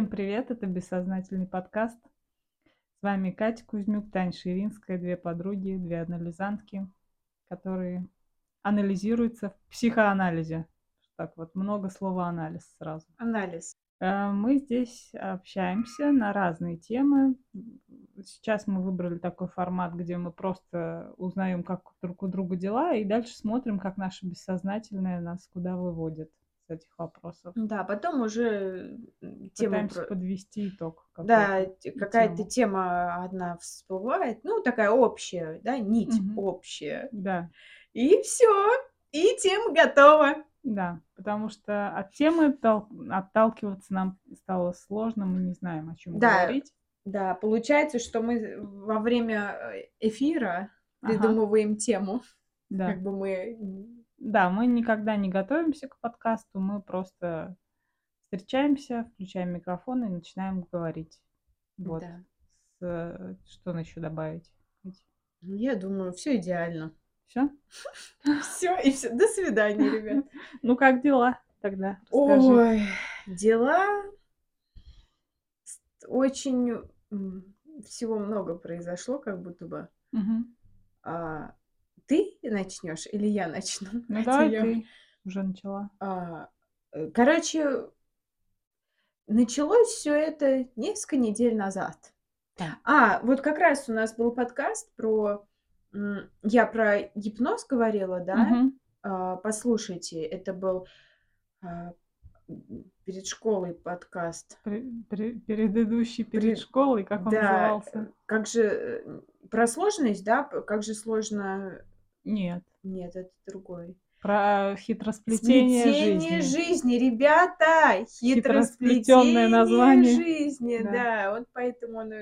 Всем привет, это «Бессознательный подкаст». С вами Катя Кузьмюк, Таня Ширинская, две подруги, две анализантки, которые анализируются в психоанализе. Так вот, много слова «анализ» сразу. Анализ. Э, мы здесь общаемся на разные темы. Сейчас мы выбрали такой формат, где мы просто узнаем, как друг у друга дела, и дальше смотрим, как наше бессознательное нас куда выводит этих вопросов. Да, потом уже тему Пытаемся подвести итог. Да, какая-то тема одна всплывает, ну такая общая, да, нить угу. общая. Да. И все, и тема готова. Да, потому что от темы отталкиваться нам стало сложно, мы не знаем, о чем да, говорить. Да, получается, что мы во время э, эфира придумываем ага. тему. Да. Как бы мы... Да, мы никогда не готовимся к подкасту, мы просто встречаемся, включаем микрофон и начинаем говорить. Вот. Да. С, что еще добавить? Я думаю, все идеально. Все? Все, и все. До свидания, ребят. Ну, как дела тогда? Ой, дела очень всего много произошло, как будто бы. А, ты начнешь или я начну? Ну да, ты уже начала. А, э, короче, началось все это несколько недель назад. Да. А, вот как раз у нас был подкаст про я про гипноз говорила, да? Мгм. А, послушайте, это был а, перед школой подкаст. Пре- Предыдущий перед При- школой, как он Да, назывался? как же э, про сложность, да? Как же сложно. Нет. Нет, это другой. Про хитросплетение Сплетение жизни. жизни, ребята! Хитросплетенное название. жизни, Да. да. Вот поэтому он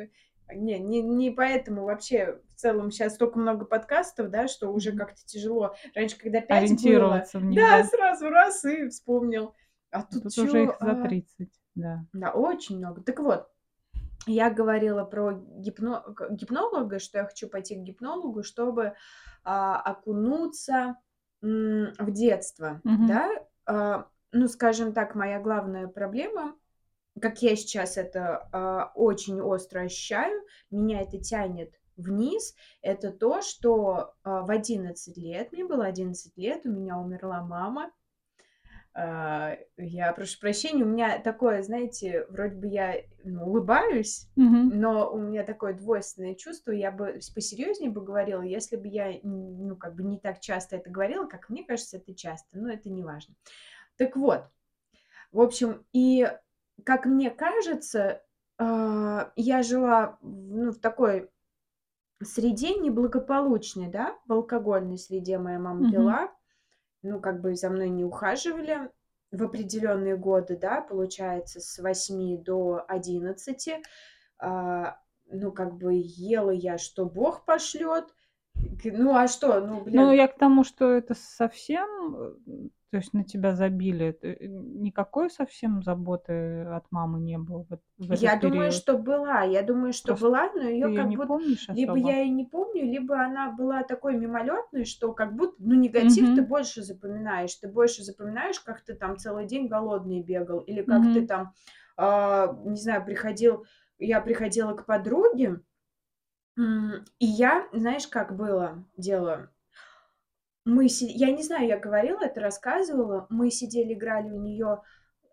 не, не, не поэтому вообще в целом сейчас столько много подкастов, да, что уже как-то тяжело. Раньше, когда пять Ориентироваться было, в них, да, да. сразу раз и вспомнил. А тут, Тут чё, уже их за а, 30, да. Да, очень много. Так вот, я говорила про гипно... гипнолога, что я хочу пойти к гипнологу, чтобы а, окунуться м, в детство, Мгм. да. А, ну, скажем так, моя главная проблема как я сейчас это а, очень остро ощущаю, меня это тянет вниз, это то, что а, в 11 лет, мне было 11 лет, у меня умерла мама. А, я прошу прощения, у меня такое, знаете, вроде бы я ну, улыбаюсь, Мгм. но у меня такое двойственное чувство, я бы посерьезнее бы говорила, если бы я, ну, как бы не так часто это говорила, как мне кажется, это часто, но это не важно. Так вот, в общем, и как мне кажется, а, я жила ну, в такой среде неблагополучной, да, в алкогольной среде моя мама пила, ну, как бы за мной не ухаживали в определенные годы, да, получается, с 8 до 11. А, ну, как бы ела я, что Бог пошлет. Ну, а что, ну, Ну, блин, я к тому, что это совсем, э, то есть на тебя забили. Э, Никакой совсем заботы от мамы не было в, в Я этот думаю, период. что была. Я думаю, что Просто была, но ты ее ее как не будто помнишь либо особо? я ее не помню, либо она была такой мимолетной, что как будто, ну, негатив ты Угу, больше запоминаешь. Ты больше запоминаешь, как ты там целый день голодный бегал, или как ты угу, там, а, не знаю, приходил, я приходила к подруге, и я, знаешь, как было дело? Мы, си- я не знаю, я говорила это, рассказывала, мы сидели, играли у нее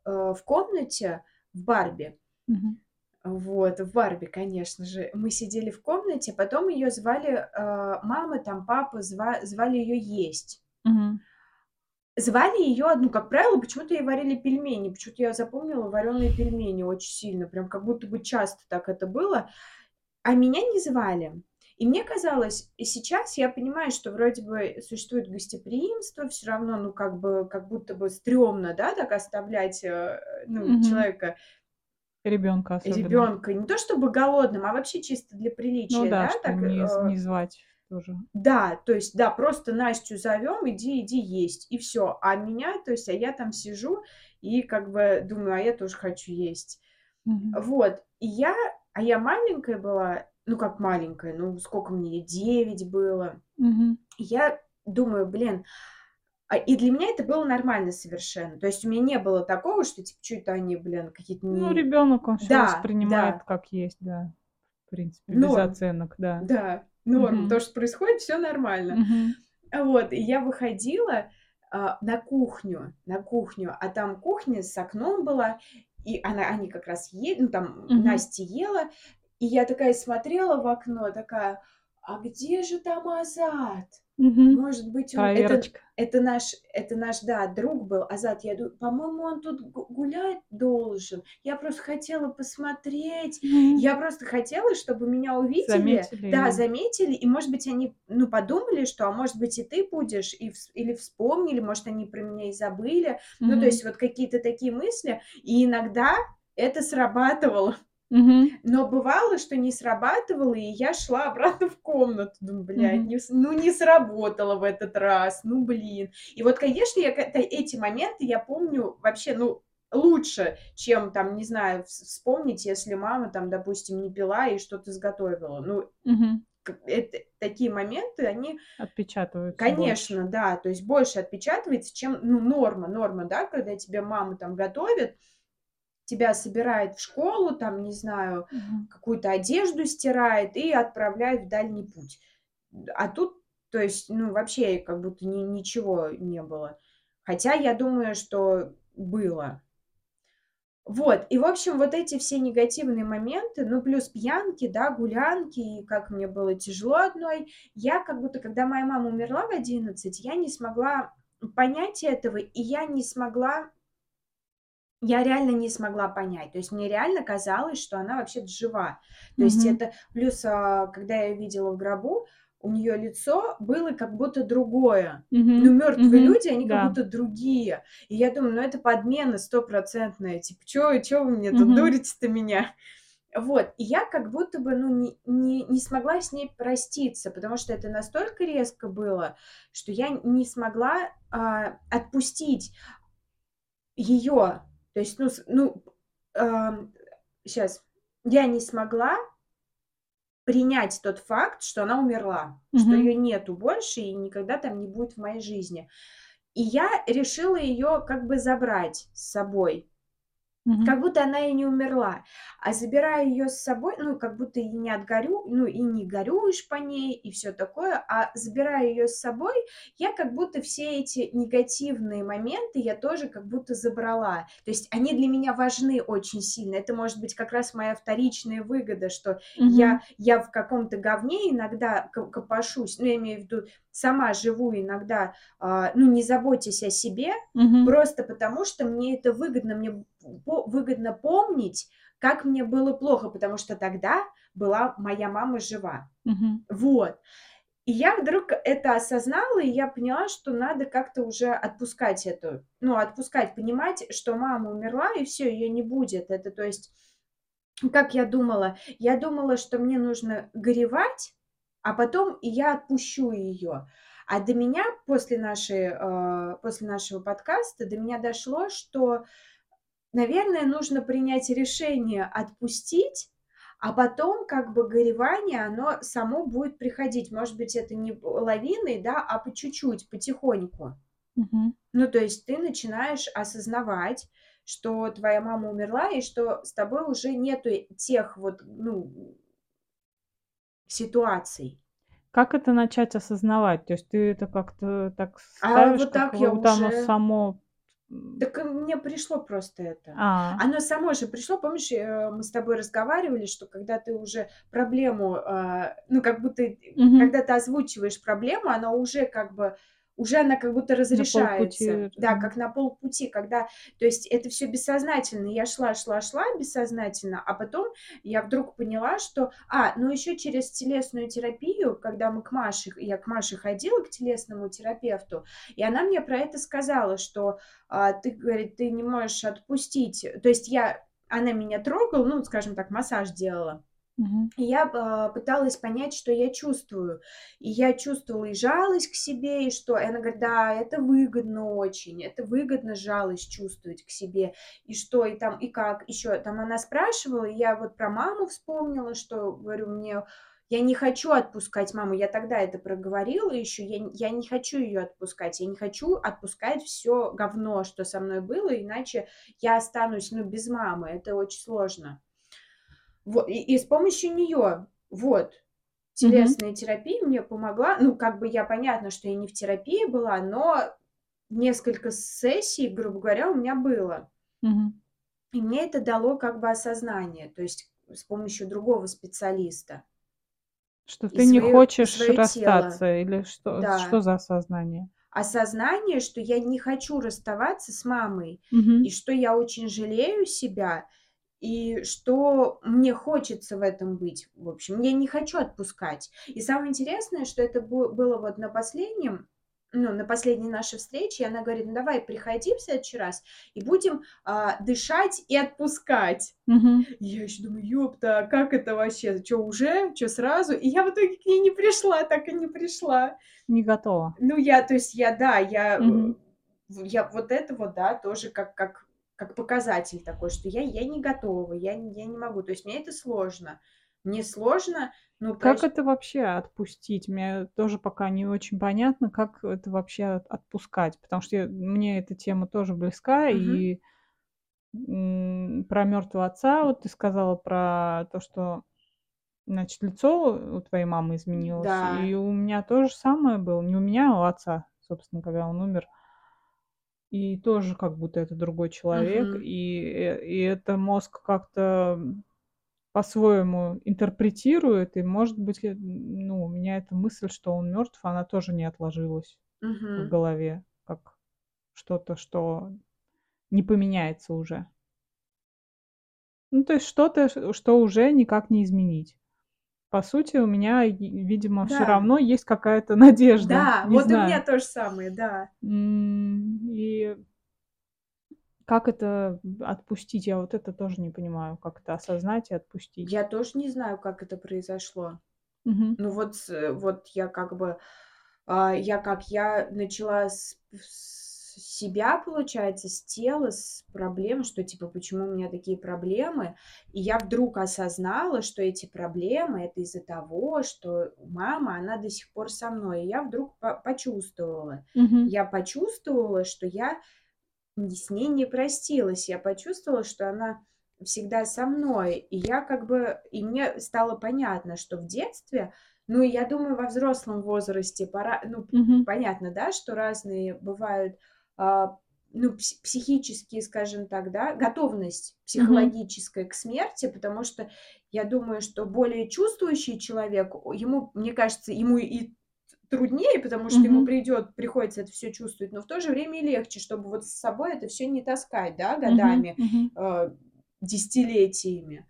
в комнате в Барби. угу, Вот, в Барби, конечно же. Мы сидели в комнате, потом ее звали, э, мама, там папа, зва- звали ее есть. угу. Звали ее, ну, как правило, почему-то ей варили пельмени. Почему-то я запомнила вареные пельмени очень сильно. Прям как будто бы часто так это было. А меня не звали. И мне казалось, и сейчас я понимаю, что вроде бы существует гостеприимство, все равно, ну, как бы, как будто бы стрёмно, да, так оставлять, э, ну, Угу. человека Ребенка особенно. ребенка не то чтобы голодным, а вообще чисто для Ну приличия, да, да, что так, не, э, не звать тоже. да, то есть, да, просто Настю зовем, иди, иди есть, и все. А меня, то есть, а я там сижу и как бы думаю, а я тоже хочу есть. Угу. Вот, и я, а я маленькая была, ну как маленькая, ну сколько мне, 9 было. Угу. Я думаю, блин, А, и для меня это было нормально совершенно. То есть у меня не было такого, что типа, что это они, блин, какие-то Ну, не... ребенок, он все Да, воспринимает да, как есть, да. В принципе, без норм, оценок, да. да, норм. Мгм. То, что происходит, все нормально. Мгм. Вот, и я выходила а, на кухню, на кухню, а там кухня с окном была, и она, они как раз ели, ну там Мгм. Настя ела, и я такая смотрела в окно, такая, а где же там Азат? Мгм. Может быть, он... Это, это наш, это наш, да, друг был, Азат. Я думаю, по-моему, он тут гу- гулять должен. Я просто хотела посмотреть. Мгм. Я просто хотела, чтобы меня увидели. Заметили Да, заметили. И, может быть, они, ну, подумали, что, а может быть, и ты будешь, и или вспомнили, может, они про меня и забыли. Ну, то есть вот какие-то такие мысли. И иногда это срабатывало. Мгм. Но бывало, что не срабатывало, и я шла обратно в комнату. Думаю, блядь, Мгм. не ну не сработало в этот раз, ну блин. И вот, конечно, я, эти моменты я помню вообще, ну, лучше, чем там, не знаю, вс- вспомнить, если мама там, допустим, не пила и что-то сготовила. Ну, как- это, такие моменты, они, Отпечатываются больше. конечно, да, то есть больше отпечатывается, чем, ну, норма, норма, да, когда тебе мама там готовит, тебя собирает в школу, там, не знаю, Мгм. какую-то одежду стирает и отправляет в дальний путь. А тут, то есть, ну, вообще как будто ни- ничего не было. Хотя я думаю, что было. Вот, и, в общем, вот эти все негативные моменты, ну, плюс пьянки, да, гулянки, и как мне было тяжело одной, я как будто, когда моя мама умерла в 11, я не смогла понять этого, и я не смогла я реально не смогла понять. То есть мне реально казалось, что она вообще-то жива. То есть Мгм. это плюс, а, когда я видела в гробу, у нее лицо было как будто другое. Ну, Мгм. мертвые Мгм. люди, они как Да. будто другие. И я думаю, ну это подмена стопроцентная. Типа, чё, чё вы мне тут Мгм. дурите-то меня? Вот. И я как будто бы, ну, не, не, не смогла с ней проститься, потому что это настолько резко было, что я не смогла а, отпустить ее. То есть, ну, ну, сейчас, я не смогла принять тот факт, что она умерла, что Мгм. ее нету больше и никогда там не будет в моей жизни. И я решила ее как бы забрать с собой. Мгм. Как будто она и не умерла. А забирая ее с собой, ну, как будто и не отгорю, ну, и не горюешь по ней, и все такое, а забирая ее с собой, я как будто все эти негативные моменты я тоже как будто забрала. То есть они для меня важны очень сильно. Это может быть как раз моя вторичная выгода, что Мгм. я, я в каком-то говне иногда ко- копошусь, ну, я имею в виду, сама живу иногда, а, ну, не заботясь о себе, Мгм. Просто потому, что мне это выгодно, мне выгодно помнить, как мне было плохо, потому что тогда была моя мама жива. Мгм. Вот. И я вдруг это осознала, и я поняла, что надо как-то уже отпускать эту, ну, отпускать, понимать, что мама умерла, и все, ее не будет. Это, то есть, как я думала? Я думала, что мне нужно горевать, а потом я отпущу ее. А до меня после, нашей, э, после нашего подкаста до меня дошло, что, наверное, нужно принять решение отпустить, а потом как бы горевание, оно само будет приходить. Может быть, это не лавиной, да, а по чуть-чуть, потихоньку. Мгм. Ну, то есть ты начинаешь осознавать, что твоя мама умерла, и что с тобой уже нету тех вот, ну, ситуаций. Как это начать осознавать? То есть ты это как-то так А ставишь, вот как так я будто оно уже... само... Так и мне пришло просто это. А, Оно само же пришло, помнишь, э, мы с тобой разговаривали, что когда ты уже проблему, а, ну, как будто, Мгм. когда ты озвучиваешь проблему, она уже как бы, уже она как будто разрешается. Да, как на полпути, когда, то есть это все бессознательно. Я шла, шла, шла бессознательно, а потом я вдруг поняла, что, а, ну еще через телесную терапию, когда мы к Маше, я к Маше ходила, к телесному терапевту, и она мне про это сказала, что а, ты, говорит, ты не можешь отпустить. То есть я, она меня трогала, ну, скажем так, массаж делала. Мгм. И я а, пыталась понять, что я чувствую. И я чувствовала и жалость к себе, и что... И она говорит, да, это выгодно очень, это выгодно жалость чувствовать к себе. И что, и там, и как еще. Там она спрашивала, и я вот про маму вспомнила, что, говорю, мне я не хочу отпускать маму. Я тогда это проговорила еще. Я, я не хочу ее отпускать. Я не хочу отпускать все говно, что со мной было, иначе я останусь, ну, без мамы. Это очень сложно. И, и с помощью нее, вот, телесная mm-hmm. терапия мне помогла. Ну, как бы я понятно, что я не в терапии была, но несколько сессий, грубо говоря, у меня было. Mm-hmm. И мне это дало как бы осознание, то есть с помощью другого специалиста. Что ты не хочешь расстаться тело. или что? Да. Что за осознание? Осознание, что я не хочу расставаться с мамой, угу. и что я очень жалею себя, и что мне хочется в этом быть. В общем, я не хочу отпускать. И самое интересное, что это было вот на последнем ну, на последней нашей встрече, она говорит, ну, давай, приходи в следующий раз, и будем а, дышать и отпускать. Угу. я еще думаю, ёпта, как это вообще? Что, уже? Что, сразу? И я в итоге к ней не пришла, так и не пришла. Не готова. Ну, я, то есть, я, да, я, угу. я вот это вот, да, тоже как, как, как показатель такой, что я, я не готова, я, я не могу. То есть, мне это сложно. Мне сложно ну, Как это вообще отпустить? Мне тоже пока не очень понятно, как это вообще отпускать, потому что я, мне эта тема тоже близка, Мгм. и про мертвого отца, вот ты сказала про то, что, значит, лицо у твоей мамы изменилось, Да. и у меня то же самое было, не у меня, а у отца, собственно, когда он умер, и тоже как будто это другой человек, Мгм. и, э, и это мозг как-то по-своему интерпретирует, и, может быть, ну, у меня эта мысль, что он мертв, она тоже не отложилась в голове, как что-то, что не поменяется уже. Ну, то есть что-то, что уже никак не изменить. По сути, у меня, видимо, все равно есть какая-то надежда. Да, вот и у меня то же самое, да. И как это отпустить? Я вот это тоже не понимаю, как это осознать и отпустить. Я тоже не знаю, как это произошло. Мгм. Ну вот, вот я как бы, а, я как я начала с, с себя, получается, с тела, с проблем, что типа почему у меня такие проблемы, и я вдруг осознала, что эти проблемы это из-за того, что мама, она до сих пор со мной, и я вдруг по- почувствовала, Мгм. я почувствовала, что я с ней не простилась. Я почувствовала, что она всегда со мной. И я как бы... И мне стало понятно, что в детстве... Ну, я думаю, во взрослом возрасте пора... Ну, Мгм. понятно, да, что разные бывают... А, ну, психические, скажем так, да, готовность психологическая к смерти, потому что я думаю, что более чувствующий человек, ему, мне кажется, ему и труднее, потому что ему придет, приходится это все чувствовать, но в то же время и легче, чтобы вот с собой это все не таскать, да, годами, э, десятилетиями.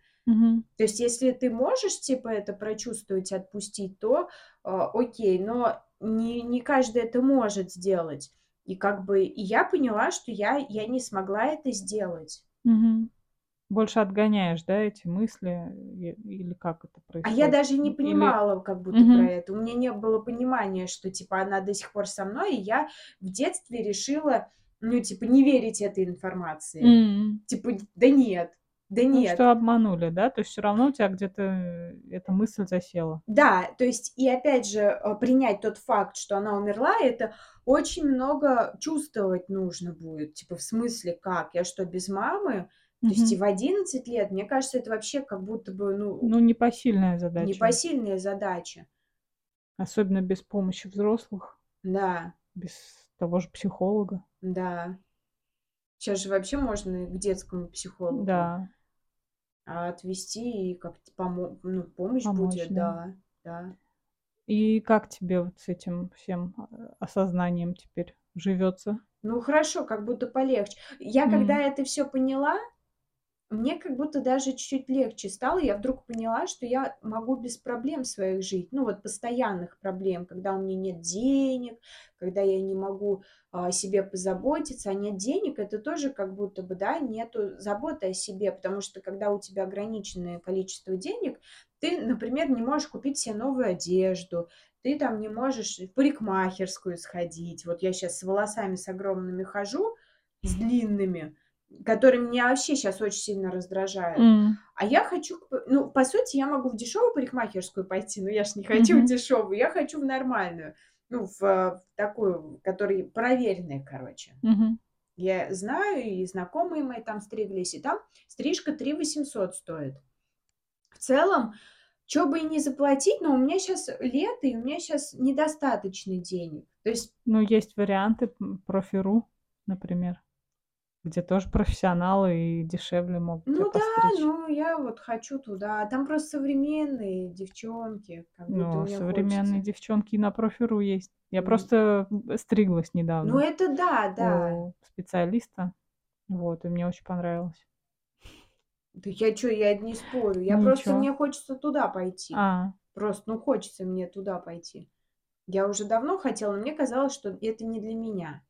То есть, если ты можешь, типа, это прочувствовать, отпустить, то э, окей, но не, не каждый это может сделать. И как бы и я поняла, что я, я не смогла это сделать. Больше отгоняешь, да, эти мысли или как это происходит? А я даже не понимала как будто Мгм. про это. У меня не было понимания, что, типа, она до сих пор со мной, и я в детстве решила, ну, типа, не верить этой информации. М. Типа, да нет, да Ну, нет. что обманули, да? То есть все равно у тебя где-то э, эта мысль засела. Да, то есть, и опять же, э, принять тот факт, что она умерла, это очень много чувствовать нужно будет. Типа, в смысле, как? Я что, без мамы? То есть и в 11 лет, мне кажется, это вообще как будто бы, ну, Ну, непосильная задача. непосильная задача. Особенно без помощи взрослых, Да, без того же психолога. да. Сейчас же вообще можно к детскому психологу Да, отвести и как-то помо- ну, помощь Помочь, будет, да. да, да. И как тебе вот с этим всем э, осознанием теперь живется? Ну хорошо, как будто полегче. Я когда это все поняла, мне как будто даже чуть-чуть легче стало. Я вдруг поняла, что я могу без проблем своих жить. Ну, вот постоянных проблем, когда у меня нет денег, когда я не могу а, о себе позаботиться, а нет денег, это тоже как будто бы, да, нету заботы о себе, потому что когда у тебя ограниченное количество денег, ты, например, не можешь купить себе новую одежду, ты там не можешь в парикмахерскую сходить. Вот я сейчас с волосами с огромными хожу, с длинными, который меня вообще сейчас очень сильно раздражает. М. А я хочу, ну, по сути, я могу в дешевую парикмахерскую пойти, но я ж не хочу в Мгм. дешевую, я хочу в нормальную. Ну, в, в такую, который проверенная, короче. Мгм. Я знаю, и знакомые мои там стриглись, и там стрижка 3 800 стоит. В целом, чё бы и не заплатить, но у меня сейчас лето, и у меня сейчас недостаточно денег. То есть Ну, есть варианты, профи.ру, например, где тоже профессионалы и дешевле могут Ну да, постричь. ну я вот хочу туда. Там просто современные девчонки, как Ну, современные хочется. девчонки и на профи.ру есть. Я М. просто, стриглась Ну недавно это да, да. у специалиста. Вот, и мне очень понравилось. Да я чё, я не спорю. Я Ну просто ничего. мне хочется туда пойти. А. Просто, ну, хочется мне туда пойти. Я уже давно хотела, но мне казалось, что это не для меня.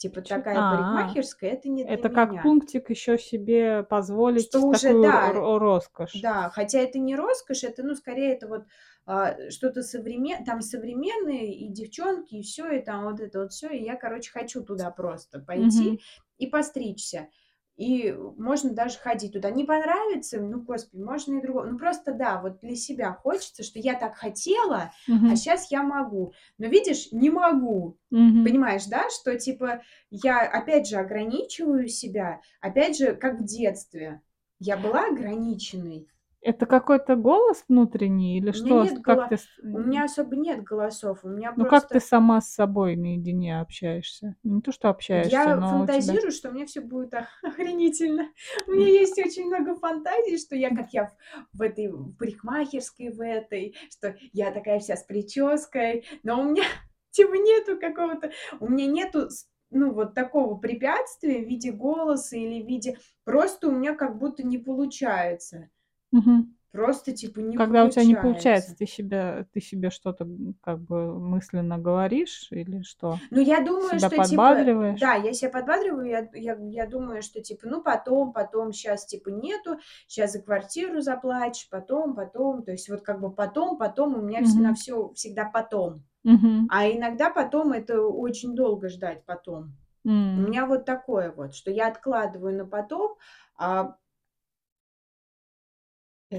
Типа такая А. парикмахерская- это не для Это как меня. пунктик еще себе позволить Что уже, такую да, ро роскошь. да, хотя это не роскошь, это, ну, скорее, это вот, а, что-то современ там современные и девчонки, и всё, и там вот это вот всё. И я, короче, хочу туда просто пойти Мгм. и постричься. И можно даже ходить туда. Не понравится, ну, господи, можно и другое. Ну, просто да, вот для себя хочется, что я так хотела, а Мгм. щас я могу. Но видишь, не могу. Мгм. Понимаешь, да, что типа я опять же ограничиваю себя, опять же, как в детстве. Я была ограниченной. Это какой-то голос внутренний или что? Нет как гола ты у меня особо нет голосов, у меня Ну, как ты просто сама с собой наедине общаешься? Не то, что общаешься, Я но у тебя фантазирую, что у меня всё будет ох охренительно. У меня есть очень много фантазий, что я, как я в этой парикмахерской в этой, что я такая вся с прической, но у меня типа нету какого-то у меня нету ну, вот такого препятствия в виде голоса или в виде просто у меня как будто не получается. Мгм. Просто типа не Когда у тя не получается, получается. ты себя ты себе что-то, как бы мысленно говоришь или что? Ну, я думаю, Себя что типа подбадриваешь? да, я себя подбадриваю, я я я думаю, что типа, ну, потом, потом, щас типа нету, щас за квартиру заплатишь, потом, потом. То есть вот как бы потом, потом, у меня вс на Мгм. всё всегда потом. Мгм. А иногда потом- это очень долго ждать потом. У М. меня вот такое вот, что я откладываю на потом, а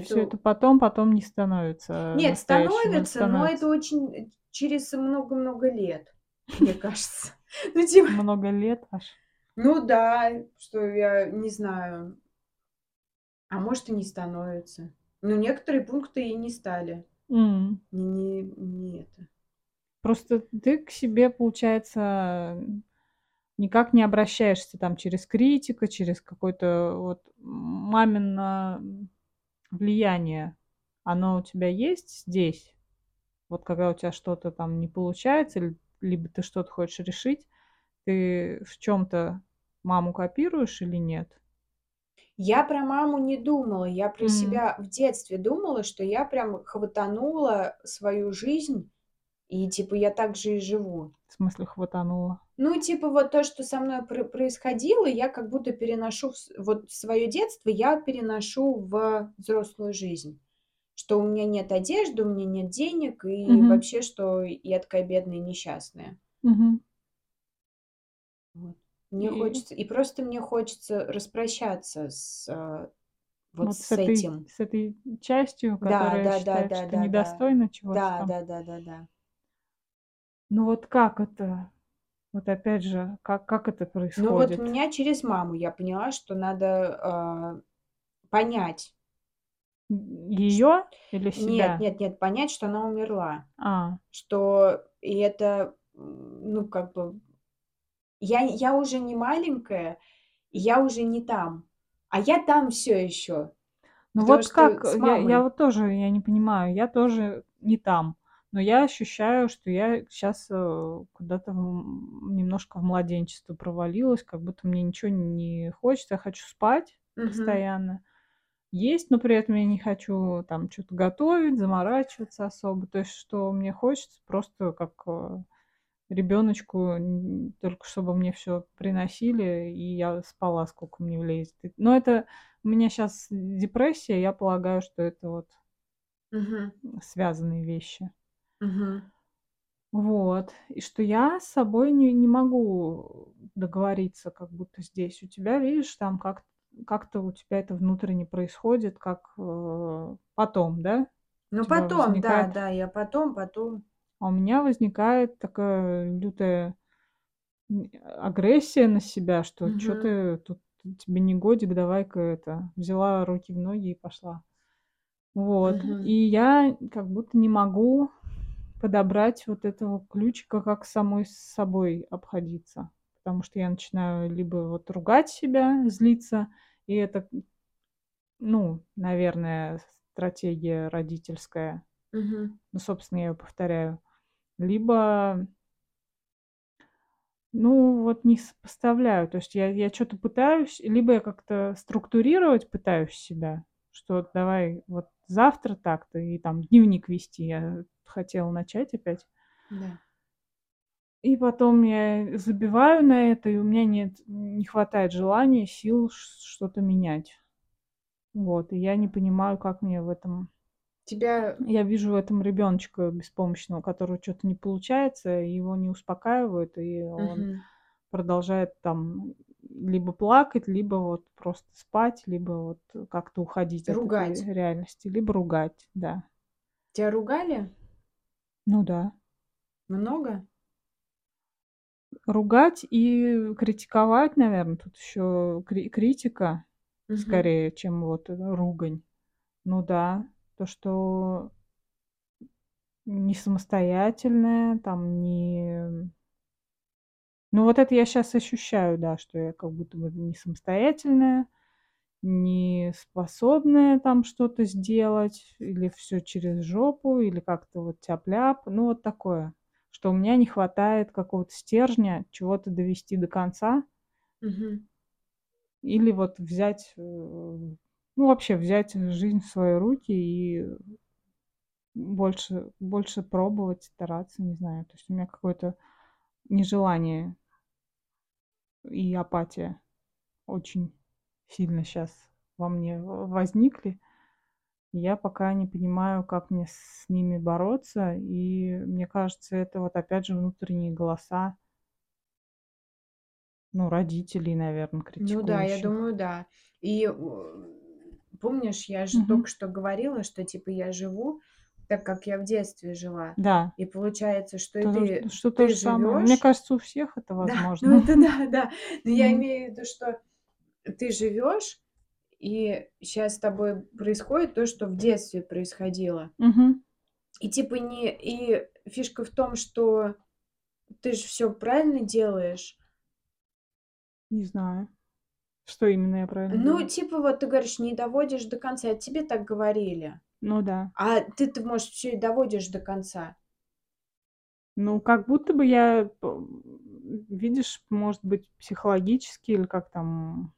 Всё это Это потом потом не становится Нет, или становится, но это становится? очень, через много-много лет, мне кажется. Ну, типа Много лет аж? Ну да, что я не знаю. А может, и не становится. Но некоторые пункты и не стали. М. Не не это. Просто ты к себе, получается, никак не обращаешься там через критика, через какое-то вот мамино, м, влияние. Оно у тебя есть здесь? Вот когда у тя что-то там не получается, либо ты что-то хочешь решить, ты в чём-то маму копируешь или нет? Я про маму не думала. Я про М. себя в детстве думала, что я прям хватанула свою жизнь, и типа я так же и живу. В смысле хватанула? Ну, типа вот то, что со мной про происходило, я как будто переношу в с вот в своё детство я переношу в взрослую жизнь. Что у меня нет одежды, у меня нет денег, и Мгм. вообще, что я такая бедная и несчастная. Мгм. Вот. Мне И хочется и просто мне хочется распрощаться с, а, вот Вот с с этой этим. с этой частью, Да, которая да, да, считает, да, что да, да. недостойна чего-то Да, там? да, да, да, да. Ну вот как это? Вот опять же, как как это Ну вот у происходит? меня через маму я поняла, что надо, а, понять её или нет, себя? нет, нет, понять, что она умерла. А. Что и это, ну, как бы я я уже не маленькая, я уже не там, а я там всё ещё, Ну потому вот как, я я вот тоже, я не понимаю, я тоже не там, но я ощущаю, что я щас, э, куда-то, немножко в младенчество провалилась, как будто мне ничего не хочется, я хочу спать Мгм. постоянно, есть, но при этом я не хочу там чё-то готовить, заморачиваться особо. То есть что мне хочется просто как, э, ребёночку, н только чтобы мне всё приносили, и я спала, сколько мне влезет. Но это у меня щас депрессия, я полагаю, что это вот м, связанные вещи. Мгм. Вот. И что я с собой не не могу договориться как будто здесь. У тебя, видишь, там как как-то у тебя это внутренне происходит, как, э, потом, да? У Ну, тебя потом, да, возникает да, я потом потом. А у меня возникает такая лютая м, агрессия на себя, что Мгм. ты тут тебе не годик, давай-ка это взяла руки в ноги и пошла. Вот. И Мгм. я как будто не могу подобрать вот этого ключика, как самой с собой обходиться. Потому что я начинаю либо вот ругать себя, злиться, и это, ну, наверное, стратегия родительская. Мгм. Ну, собственно, я её повторяю. Либо ну, вот не сопоставляю. То есть я я чё-то пытаюсь, либо я как-то структурировать пытаюсь себя, что давай вот завтра так-то, и там дневник вести я хотела начать опять. Да. И потом я забиваю на это, и у меня нет не хватает желания, сил что-то менять. Вот. И я не понимаю, как мне в этом Тебя Я вижу в этом ребёночка беспомощного, которого чё-то не получается, его не успокаивают, и он Мгм. продолжает там либо плакать, либо вот просто спать, либо вот как-то уходить от Ругать. реальности, либо ругать, да. Тя ругали? Ну да. Много? Ругать и критиковать, наверно, тут ещё кри критика Мгм. скорее, чем вот, ругань. Ну да, то, что не самостоятельная, там не Ну, вот это я щас ощущаю, да, что я как будто бы не самостоятельная, не способная там что-то сделать, или всё через жопу, или как-то вот тяп-ляп. Ну, вот такое, что у меня не хватает какого-то стержня чего-то довести до конца. Мгм. Или вот взять, э, ну, вообще взять жизнь в свои руки и больше больше пробовать, стараться, не знаю. То есть у меня какое-то нежелание и апатия очень сильно щас во мне возникли. Я пока не понимаю, как мне с ними бороться, и мне кажется, это вот опять же внутренние голоса ну, родителей, наверно, Ну да, я критикующих. думаю, да. И, помнишь, я же Мгм. тока что говорила, что типа я живу так, как я в детстве жила. Да. И получается, что и То ты что то же самое. Мне кажется, у всех это Да, ну возможно. это да, да. Но я имею в виду, что ты живёшь, и щас с тобой происходит то, что в детстве происходило. Мгм. И типа не и фишка в том, что ты ж всё правильно делаешь. Не знаю, что именно я правильно Ну, делаю. типа вот ты говоришь, не доводишь до конца. Это тебе так говорили. Ну да. А ты-то, может, всё и доводишь до конца. Ну, как будто бы я, видишь, может быть, психологически или как там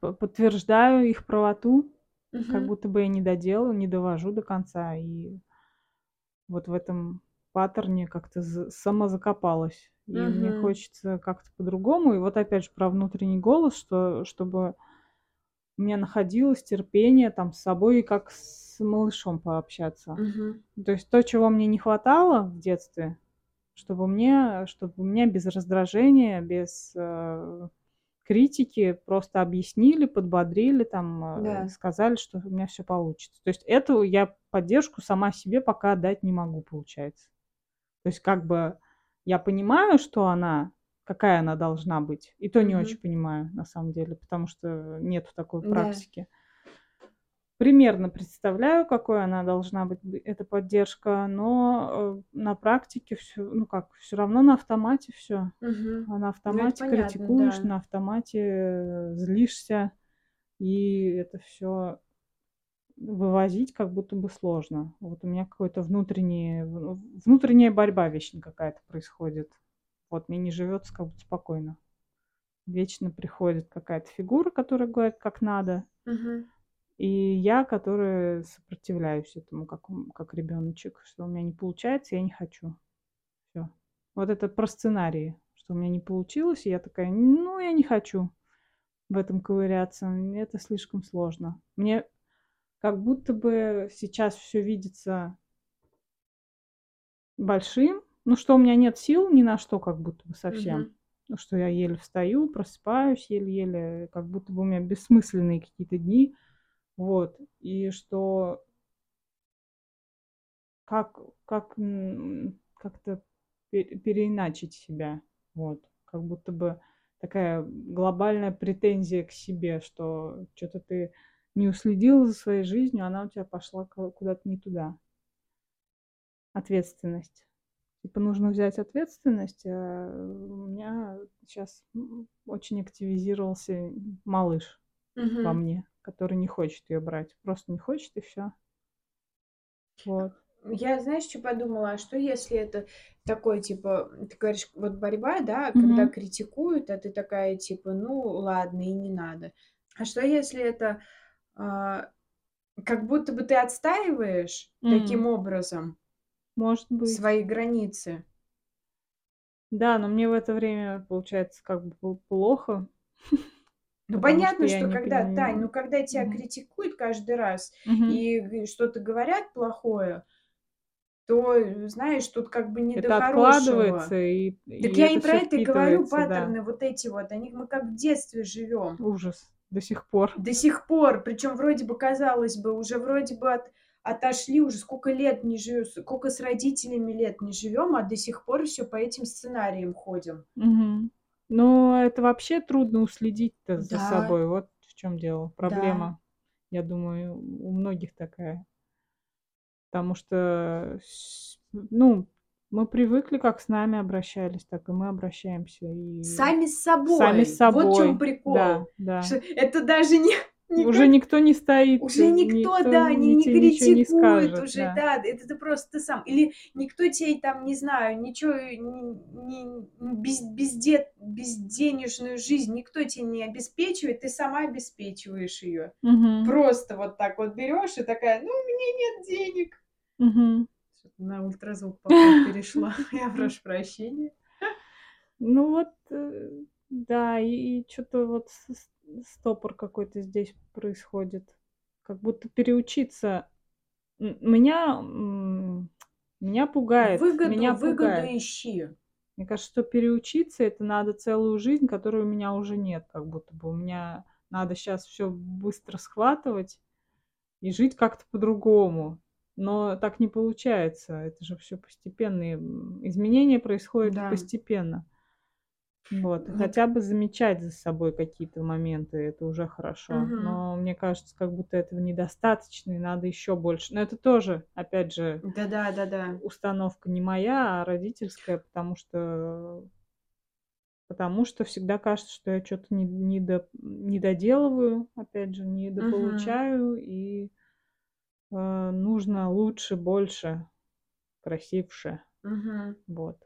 подтверждаю их правоту, как Мгм. будто бы я не доделаю, не довожу до конца, и вот в этом паттерне как-то з самозакопалась. И мне Мгм. хочется как-то по-другому. И вот опять же про внутренний голос, что чтобы у меня находилось терпение там с собой, как с малышом пообщаться. Мгм. То есть то, чего мне не хватало в детстве, чтобы мне чтобы мне без раздражения, без, э, критики просто объяснили, подбодрили, там, э, Да. сказали, что у меня всё получится. То есть эту я поддержку сама себе пока дать не могу, получается. То есть как бы я понимаю, что она какая она должна быть, и то не очень Мгм. понимаю на самом деле, потому что нету такой Да. Примерно представляю, какой она должна быть, эта поддержка, но, э, на практике всё, ну как, всё равно на автомате всё. Мгм. А на Ну, автомате понятно, критикуешь, да. на автомате, злишься, и это всё вывозить как будто бы сложно. Вот у меня какой-то внутренний внутренняя борьба вечно какая-то происходит. Вот мне не живётся как будто спокойно. Вечно приходит какая-то фигура, которая говорит, как надо. Мгм. И я, которая сопротивляюсь этому, как как ребёночек, что у меня не получается, я не хочу. Всё. Вот это про сценарии, что у меня не получилось, и я такая: "Ну, я не хочу в этом ковыряться, это слишком сложно". Мне как будто бы сейчас всё видится большим. Ну, что у меня нет сил ни на что, как будто бы совсем. Мгм. Ну, что я еле встаю, просыпаюсь еле-еле, как будто бы у меня бессмысленные какие-то дни. Вот. И что как, как как-то пе- переиначить себя. Вот. Как будто бы такая глобальная претензия к себе, что что-то ты не уследила за своей жизнью, она у тебя пошла ку- куда-то не туда. Ответственность. Типа нужно взять ответственность. а у меня сейчас очень активизировался малыш во Мгм. мне, который не хочет ее брать. Просто не хочет и все. Вот. Я, знаешь, что подумала? А что если это такой, типа, ты говоришь, вот борьба, да, когда Мгм. критикуют, а ты такая, типа, ну, ладно, и не надо. А что если это а, как будто бы ты отстаиваешь таким М, образом Может быть. свои границы? Да, но мне в это время, получается, как бы пл- плохо, Ну, потому что понятно, что не когда, Тань, ну, понимаю. когда тебя критикуют каждый раз и г- что-то говорят плохое, то, э, знаешь, тут как бы не до Это хорошего. откладывается, и, Так и я и про это и говорю, впитывается, да. паттерны вот эти вот, они, мы как в детстве живем. Ужас до сих пор. До сих пор, причем вроде бы, казалось бы, уже вроде бы от, отошли, уже сколько лет не живем, сколько с родителями лет не живем, а до сих пор все по этим сценариям ходим. Мгм. Но это вообще трудно уследить-то за Да. собой. Вот в чем дело. Проблема, я думаю, у многих такая. Потому что, ну, мы привыкли, как с нами обращались, так и мы обращаемся. И Сами с собой. сами с собой. Вот в чем прикол. Да, да. Это даже не, не Уже никто не стоит. уже никто, да, не, не ничего не критикует скажет, уже, да. да. это ты просто ты сам. Или никто тебе там, не знаю, ничего, не, не- без, безде- безденежную жизнь никто тебе не обеспечивает, ты сама обеспечиваешь ее. Мгм. Просто вот так вот берешь и такая, ну, у меня нет денег. Что-то на ультразвук перешла. Я прошу прощения. Ну вот, э, да, и, что-то вот стопор какой-то здесь происходит. Как будто переучиться. Меня, меня пугает. Выгоду, меня выгоду пугает. ищи. Мне кажется, что переучиться это надо целую жизнь, которой у меня уже нет, как будто бы. У меня надо сейчас все быстро схватывать и жить как-то по-другому. Но так не получается. Это же все постепенные изменения происходят Да. постепенно. Вот. Мне Хотя бы замечать за собой какие-то моменты, это уже хорошо. Мгм. Но мне кажется, как будто этого недостаточно, и надо еще больше. Но это тоже, опять же, Да-да, да-да. установка не моя, а родительская, потому что потому что всегда кажется, что я что-то не, не, до- не доделываю, опять же, не дополучаю, и э, нужно лучше, больше, красивше. Мгм. Вот.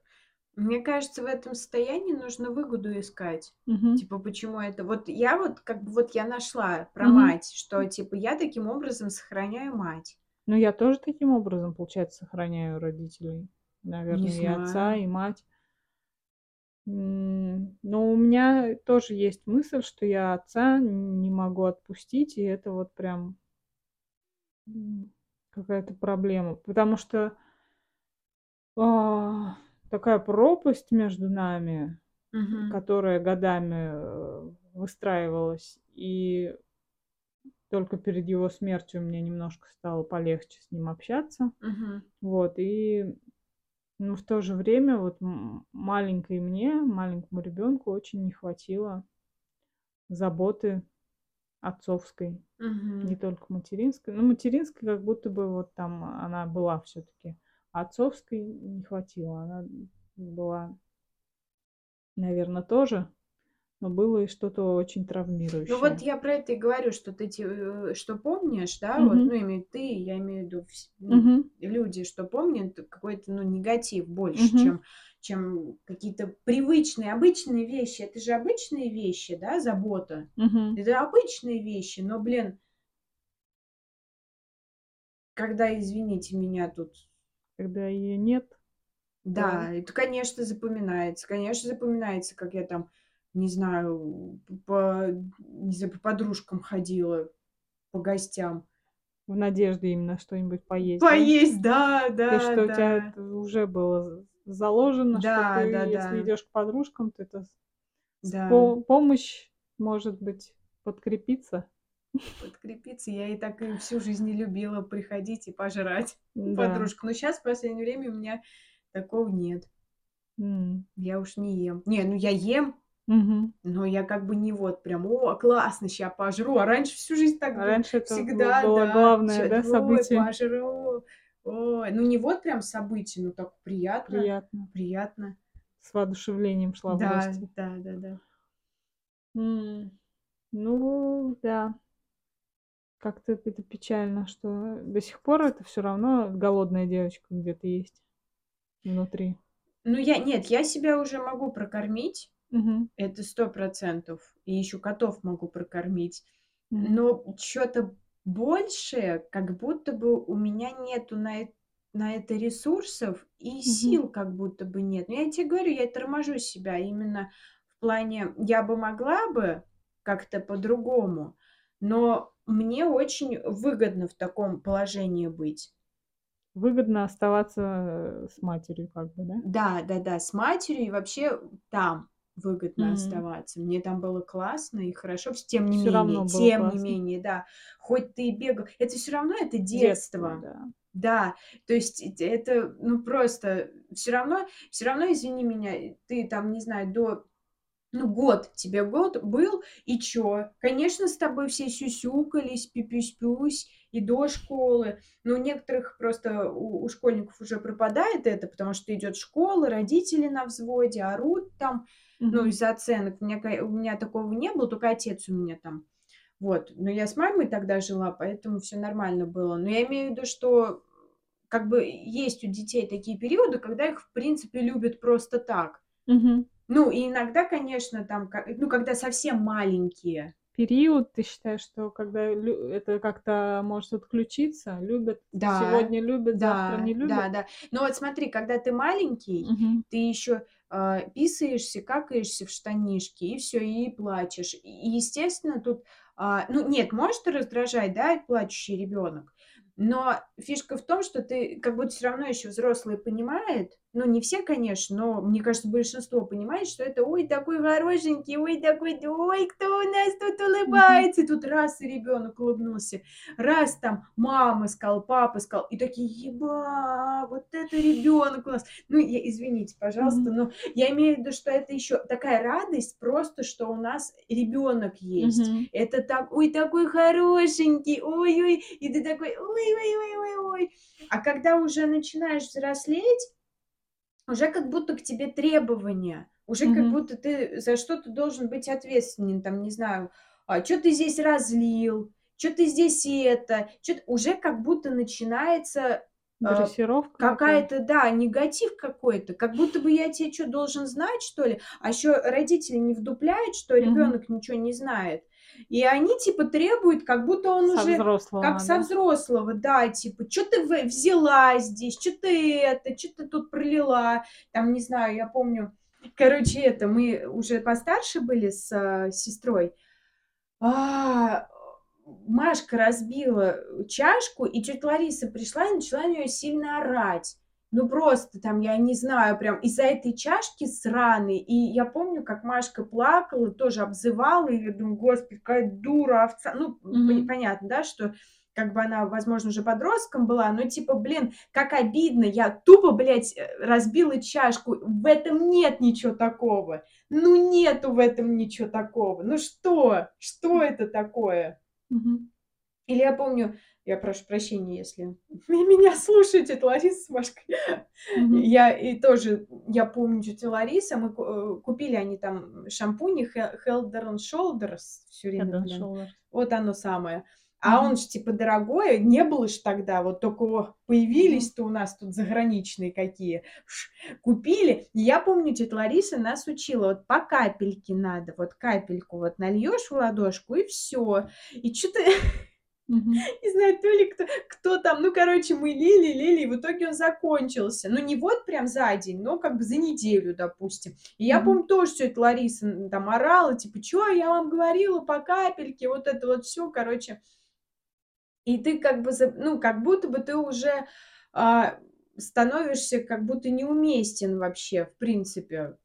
Мне кажется, в этом состоянии нужно выгоду искать. Мгм. Типа, почему это? Вот я вот, как бы, вот я нашла про Мгм. мать, что, типа, я таким образом сохраняю мать. Ну, я тоже таким образом, получается, сохраняю родителей. Наверное, и отца, и мать. Но у меня тоже есть мысль, что я отца не могу отпустить, и это вот прям какая-то проблема. Потому что а, такая пропасть между нами, Мгм. которая годами э, выстраивалась, и только перед его смертью мне немножко стало полегче с ним общаться. Мгм. Вот, и ну, в то же время вот маленькой мне, маленькому ребенку очень не хватило заботы отцовской, не Мгм. только материнской. Ну, материнской как будто бы вот там она была все-таки. А отцовской не хватило. Она была, наверное, тоже, но было и что-то очень Ну вот травмирующее. я про это и говорю, что ты э, что помнишь, да, вот, Мгм. ну, имею ты, я имею в виду ну, Мгм. люди, что помнят какой-то, ну, негатив больше, Мгм. чем, чем какие-то привычные, обычные вещи. Это же обычные вещи, да, забота. Мгм. Это обычные вещи, но, блин, когда, извините меня, тут Когда ее нет, Да, это, конечно, запоминается. Конечно, запоминается, как я там, не знаю, по, не знаю, по подружкам ходила, по гостям. В надежде именно что-нибудь поесть, да? Поесть, да, То да, есть, что у тебя да. уже было заложено, что Да, ты, да, если да. идешь к подружкам, то это Да. по помощь, может быть, подкрепиться. Подкрепиться. Я и так и всю жизнь не любила приходить и пожрать Да. подружек. Но щас, в последнее время, у меня такого нет. М. Я уж не ем. Не, ну я ем, Мгм. но я как бы не вот прям: "О, классно, ща пожру". А раньше всю жизнь так А было. раньше это Всегда, было да. главное, да, это: "Ой, событие? пожру". Ой, ну не вот прям событие, но так приятно. Приятно. Приятно. С воодушевлением шла в Да, гости. да-да-да. М. Ну да. Как-то это печально, что до сих пор это всё равно голодная девочка где-то есть внутри. Ну я нет, я себя уже могу прокормить. Мгм. Это 100 %. И ещё котов могу прокормить. Мгм. Но чё-то большее, как будто бы у меня нету на эт на это ресурсов и сил как будто бы нет. Но я те говорю, я торможу себя именно в плане я бы могла бы как-то по-другому, но мне очень выгодно в таком положении быть. Выгодно оставаться, с матерью как бы, да? Да, да-да, с матерью и вообще там выгодно М. оставаться. Мне там было классно и хорошо. Тем не Всё менее, тем не классно. менее, да. Хоть ты и бегал это всё равно это Детство, детство. да. Да, то есть эт это, ну, просто всё равно всё равно, извини меня, ты там, не знаю, до ну, год тебе год был, и чё? Конечно, с тобой все сюсюкались, пи-пись-пюсь и до школы. Но у некоторых просто, у у школьников уже пропадает это, потому что идёт школа, родители на взводе, орут там, ну, из-за оценок. У меня у меня такого не было, тока отец у меня там. Вот. Но я с мамой тогда жила, поэтому всё нормально было. Но я имею в виду, что как бы есть у детей такие периоды, когда их, в принципе, любят просто так. Мгм. Ну, и иногда, конечно, там, ну, когда совсем маленькие. Период, ты считаешь, что когда это как-то может отключиться? Любят Да, сегодня любят, завтра да, не любят? да-да. Но вот смотри, когда ты маленький, Мгм. ты ещё, а, писаешься, какаешься в штанишки и всё, и плачешь. И, естественно, тут, а, ну, нет, может раздражать, да, плачущий ребёнок, но фишка в том, что ты как будто всё равно ещё взрослый понимает, ну, не все, конечно, но, мне кажется, большинство понимает, что это: "Ой, такой хорошенький, ой, такой, ой, кто у нас тут улыбается?" И тут раз- и ребёнок улыбнулся, раз там мама сказала, папа сказал, и такие: "Еба, вот это ребёнок у нас!" Ну, я извините, пожалуйста, но я имею в виду, что это ещё такая радость просто, что у нас ребёнок есть. Это так: "Ой, такой хорошенький, ой-ой". И ты такой: "Ой-ой-ой-ой-ой". А когда уже начинаешь взрослеть, уже как будто к тебе требования, уже как Мгм. будто ты за что-то должен быть ответственен. Там, не знаю, а: "Чё ты здесь разлил? Чё ты здесь это?" Чё-то уже как будто начинается, э, Дрессировка какая-то? да, негатив какой-то. Как будто бы я те чё, должен знать, что ли? А ещё родители не вдупляют, что Мгм. ребёнок ничего не знает. И они типа требуют, как будто он Со уже как взрослого, со да? взрослого, да, типа: "Чё ты взяла здесь? Чё ты это? Чё ты тут пролила?" Там, не знаю, я помню, короче, это, мы уже постарше были с, э, сестрой. А, Машка разбила, чашку, и тётя Лариса пришла и начала на неё сильно орать. Ну, просто там, я не знаю, прям из-за этой чашки сраной. И я помню, как Машка плакала, тоже обзывала её. Думаю: "Господи, какая дура, овца". Ну, Мгм. понятно, да, что как бы она, возможно, уже подростком была, но типа, блин, как обидно, я тупо, блядь, э, разбила чашку. В этом нет ничего такого. Ну, нету в этом ничего такого. Ну что? Что это такое? Мгм. Или я помню, я прошу прощения, если ме меня слушает тётя Лариса с Машкой. Мгм. Я и тоже, я помню тётя Лариса, мы э, купили они там шампуни He Health and Shoulders, Head время, and Shoulders. вот оно самое. А он Мгм. ж типа дорогой, не было ж тогда, вот тока, о, Мгм. появились-то у нас тут заграничные какие. Ш купили. И я помню, тётя Лариса нас учила: вот по капельке надо, вот капельку вот нальёшь в ладошку и всё. И чё-то Мгм. не знаю, то ли кто кто там, ну, короче, мы лили, лили, и в итоге он закончился. Ну, не вот прям за день, но как бы за неделю, допустим. И я помню, тоже тётя Лариса, н там орала, типа: "Чё я вам говорила, по капельке?" Вот это вот всё, короче. И ты как бы, ну, как будто бы ты уже, а, становишься как будто неуместен вообще, в принципе.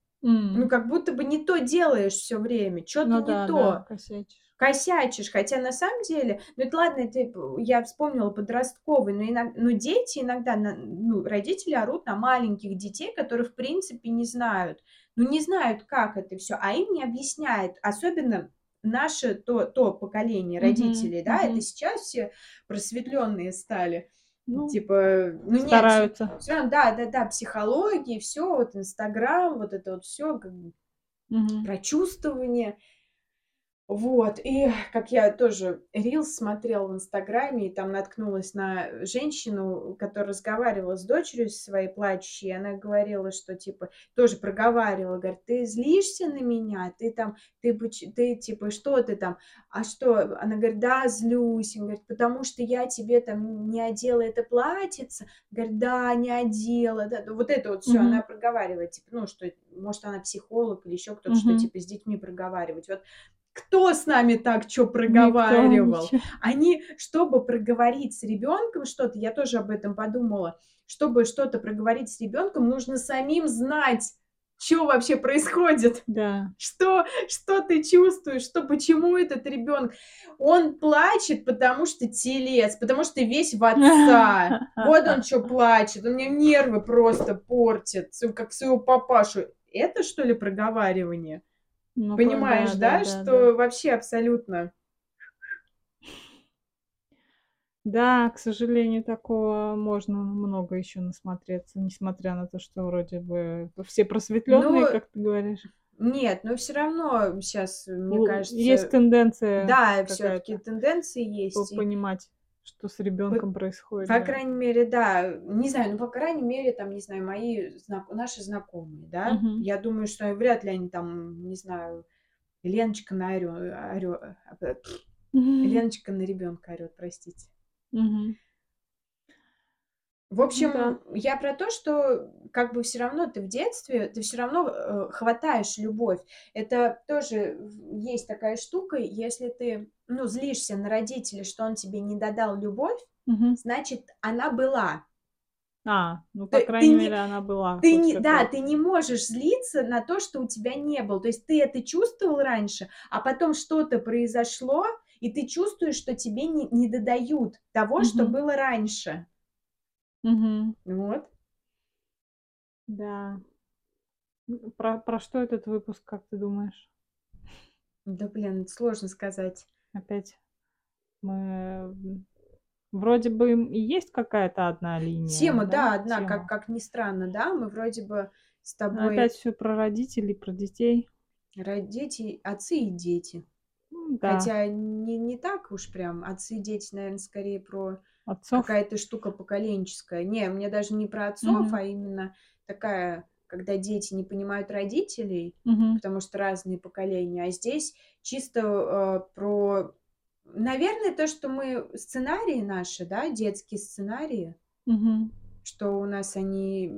Ну, М. как будто бы не то делаешь всё время, чё-то Ну не да, да, то. косячишь. Косячишь, хотя на самом деле, ну, это ладно, это п я вспомнила подростковый, но ино но дети иногда на ну, родители орут на маленьких детей, которые в принципе не знают. Ну, не знают, как это всё, а им не объясняют. Особенно наше то то поколение родителей, да, это мгм. сейчас все просветлённые стали. Ну, Типа, ну нет, всё стараются. всё равно, да-да-да, психология, всё, вот "Инстаграм", вот это вот всё, как бы Мгм. прочувствование. Вот, и как я тоже рилс смотрела в "Инстаграме", и там наткнулась на женщину, которая разговаривала с дочерью своей плачущей, и она говорила, что типа тоже проговаривала, говорит: "Ты злишься на меня? Ты там, ты ты типа, что ты там?" "А что?" Она говорит: "Да, злюсь". Он говорит: "Потому что я тебе там не одела это платьице". Говорит: "Да, не одела". Да, вот это вот всё она Мгм. проговаривает, типа, ну, что, может, она психолог или ещё кто-то, что Мгм. типа с детьми проговаривать. Вот кто с нами так Никто проговаривал? ничего. Они, чтобы проговорить с ребёнком что-то, я тоже об этом подумала, чтобы что-то проговорить с ребёнком, нужно самим знать, чё вообще происходит. Да. Что что ты чувствуешь, что почему этот ребёнок Он плачет, потому что телец, потому что весь в отца. Вот он чё плачет, он мне нервы просто портит, как своего папашу. Это, что ли, проговаривание? Ну-ка, Понимаешь, да, да, да, да, да. что вообще абсолютно Да, к сожалению, такого можно много ещё насмотреться, несмотря на то, что вроде бы все просветлённые, Ну как ты говоришь. нет, но всё равно щас, мне есть кажется тенденция Да, какая-то тенденции есть, понимать, что с П ребёнком происходит, по да. крайней мере, да. Не знаю, ну, по крайней мере, там, не знаю, мои зна наши знакомые, да. Мгм. Я думаю, что вряд ли они там, не знаю, Леночка на орё орё а, Леночка на ребёнка орёт, простите. Мгм. В Ну да. общем, я про то, что как бы всё равно ты в детстве, ты всё равно, э, хватаешь любовь. Это тоже в есть такая штука, если ты, ну, злишься на родителя, что он тебе не додал любовь, Мгм. значит, она была. А, ну, по Ты ты крайней мере, не она была ты хоть не да, ты не можешь злиться на то, что у тебя не было. То есть ты это чувствовал раньше, а потом что-то произошло, и ты чувствуешь, что тебе не не додают того, что Мгм. было раньше. Мгм. Вот. Да. М, про про что этот выпуск, как ты думаешь? Да, блин, сложно сказать. Опять мы, м, вроде бы, м, и есть какая-то одна линия, Тема, да, да, одна, как тема. как ни странно, да, мы вроде бы с Но опять тобой всё про родителей, про детей. ро дети, отцы и дети. М, да. Хотя не не так уж прям. Отцы и дети, наверно, скорее про Отцов? какая-то штука поколенческая. Не, мне даже не про отцов, Мгм. а именно такая, когда дети не понимают родителей, Мгм. потому что разные поколения. А здесь чисто, э, про, наверное, то, что мы сценарии наши, да, детские сценарии Мгм. что у нас они,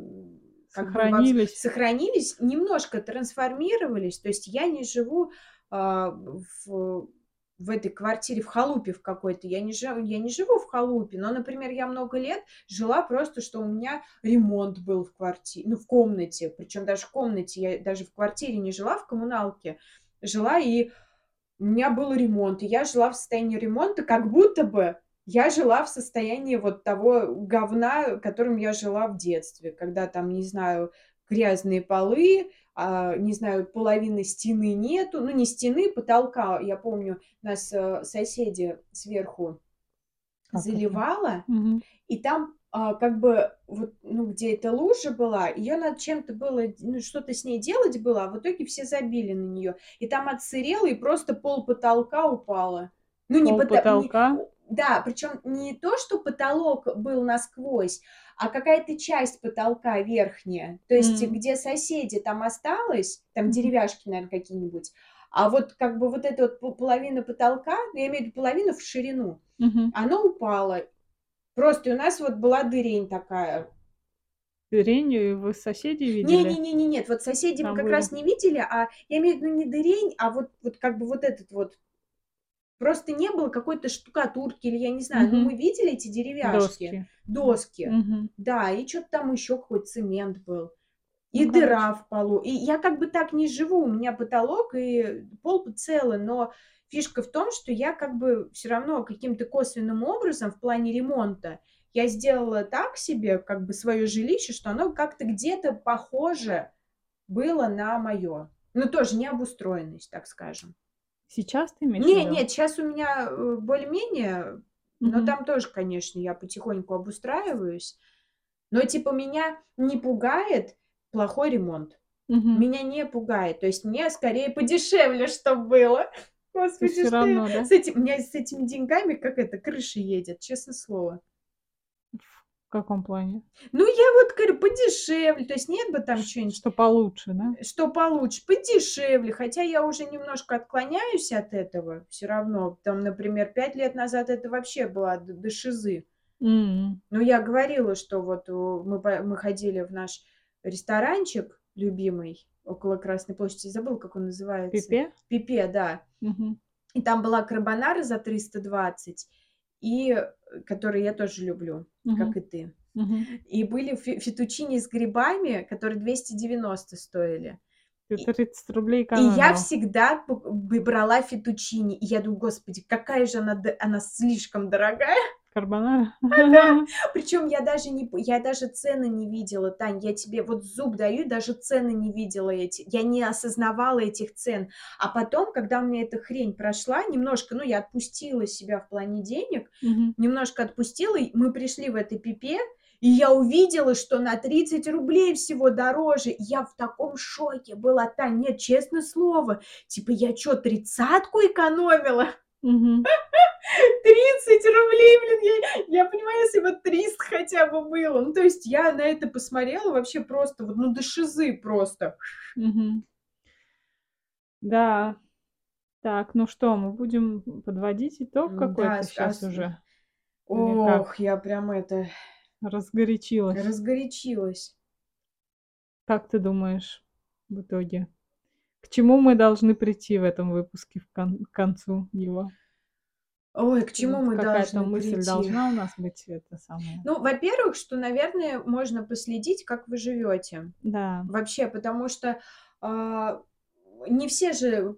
как бы Сохранились. сохранились, немножко трансформировались. То есть я не живу, а, в в этой квартире, в халупе в какой-то. Я не жи я не живу в халупе, но, например, я много лет жила просто, что у меня ремонт был в кварти ну, в комнате. Причём даже в комнате, я даже в квартире не жила, в коммуналке жила, и у меня был ремонт. И я жила в состоянии ремонта, как будто бы я жила в состоянии вот того говна, которым я жила в детстве. Когда там, не знаю, грязные полы, не знаю, половины стены нету. Ну, не стены, потолка. Я помню, нас, э, соседи сверху Мгм. и там, а, как бы вот, ну, где эта лужа была, её надо чем-то было, ну, что-то с ней делать было, а в итоге все забили на неё. И там отсырело, и просто пол-потолка упало. Ну, не пота не Пол-потолка? у да, причём не то, что потолок был насквозь, а какая-то часть потолка верхняя. То есть М. где соседи, там осталось, там деревяшки, наверно, какие-нибудь, а вот как бы вот эта вот по половина потолка, ну, я имею в виду половину в ширину, Мгм. оно упало. Просто у нас вот была дырень такая. Дырень, и вы соседей Не не видели? не не нет, вот соседи мы Там как были? раз не видели, а я имею в виду не дырень, а вот вот как бы вот этот вот Просто не было какой-то штукатурки или я не знаю, ну Мгм. мы видели эти деревяшки, Доски. доски, Мгм. да, и что-то там еще какой-то цемент был. И Ну, дыра короче. в полу. И я как бы так не живу, у меня потолок и пол целый, но фишка в том, что я как бы все равно каким-то косвенным образом в плане ремонта я сделала так себе, как бы свое жилище, что оно как-то где-то похоже было на мое. Ну, тоже не обустроенность, так скажем. Сейчас ты имеешь Не, нет, сейчас у меня э, более-менее, но Мгм. там тоже, конечно, я потихоньку обустраиваюсь. Но типа меня не пугает плохой ремонт. Мгм. Меня не пугает. То есть мне скорее подешевле, чтобы было. Господи, что равно, да? с этим, у меня с этими деньгами как это, крыша едет, честное слово. В каком плане? Ну, я вот говорю, подешевле, то есть нет бы там что-нибудь, Что получше, да? что получше, подешевле, хотя я уже немножко отклоняюсь от этого все равно. Там, например, пять лет назад это вообще была д- до шизы. М. Ну, я говорила, что вот э, мы, мы ходили в наш ресторанчик любимый около Красной площади, забыл, как он называется. Пипе? Пипе, да. Мгм. И там была карбонара за 320, и которую я тоже люблю, как Мгм. и ты. Мгм. И были фетучини с грибами, которые 290 стоили. Ты И- 30 рублей И я всегда брала фетучини. И я думаю, господи, какая же она, она слишком дорогая. Карбонара? Причем я даже не, я даже цены не видела, Тань, я тебе вот зуб даю, даже цены не видела эти, я не осознавала этих цен. А потом, когда у меня эта хрень прошла, немножко, ну, я отпустила себя в плане денег, немножко отпустила, и мы пришли в этой пипе, и я увидела, что на 30 рублей всего дороже. Я в таком шоке была, Тань, нет, честное слово, типа я что, тридцатку экономила? Мгм. 30 рублей, блин, я, я понимаю, если бы 300 хотя бы было. Ну, то есть я на это посмотрела вообще просто, вот, ну, до шизы просто. Мгм. Да. Так, ну что, мы будем подводить итог какой-то да, а сейчас с- уже? Ох, я прям это, Разгорячилась. разгорячилась. Как ты думаешь в итоге? К чему мы должны прийти в этом выпуске в кон- к концу его? Ой, к чему Вот мы Какая-то должны мысль прийти? должна у нас быть это самое. Ну, во-первых, что, наверное, можно последить, как вы живете. Да. Вообще, потому что а, не все же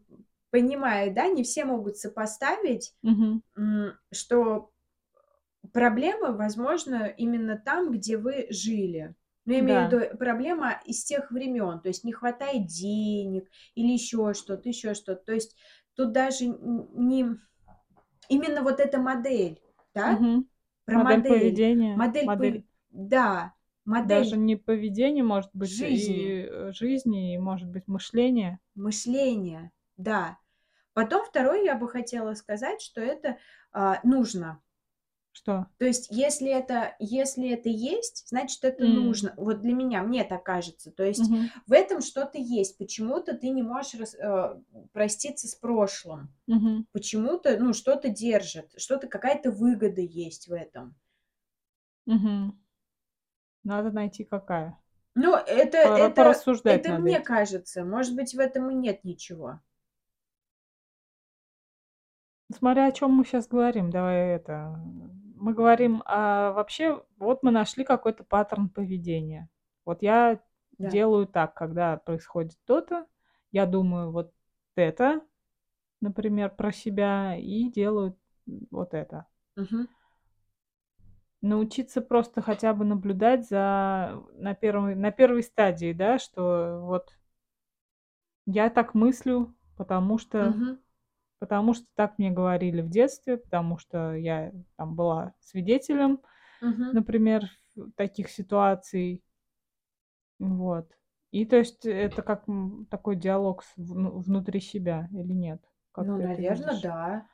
понимают, да, не все могут сопоставить, м, что проблема, возможно, именно там, где вы жили. Ну, я имею в Да. виду проблема из тех времен, то есть не хватает денег или еще что-то, еще что-то. То есть тут даже н- не именно вот эта модель, да, Мгм. про Модель модель, поведения, модель, пов- модель да, даже модель не поведения, может быть, жизни. и э, жизни, и, может быть, мышления. мышления, да. Потом второе я бы хотела сказать, что это а, нужно. Что? То есть, если это, если это есть, значит, это М. нужно. Вот для меня, мне так кажется. То есть, Мгм. в этом что-то есть. Почему-то ты не можешь рас- э, проститься с прошлым. Мгм. Почему-то, ну, что-то держит, что-то, какая-то выгода есть в этом. Мгм. Надо найти какая. Ну, это, Пора- это, это мне этим. кажется. Может быть, в этом и нет ничего. Смотря о чем мы сейчас говорим, давай это. Мы говорим, а вообще, вот мы нашли какой-то паттерн поведения. Вот я Да. делаю так, когда происходит то-то, я думаю вот это, например, про себя, и делаю вот это. Мгм. Научиться просто хотя бы наблюдать за на первой, на первой стадии, да, что вот я так мыслю, потому что Мгм. Потому что так мне говорили в детстве, потому что я там была свидетелем, Мгм. например, таких ситуаций. Вот. И то есть это как такой диалог с вну- внутри себя или нет? Как Ну, наверное, да.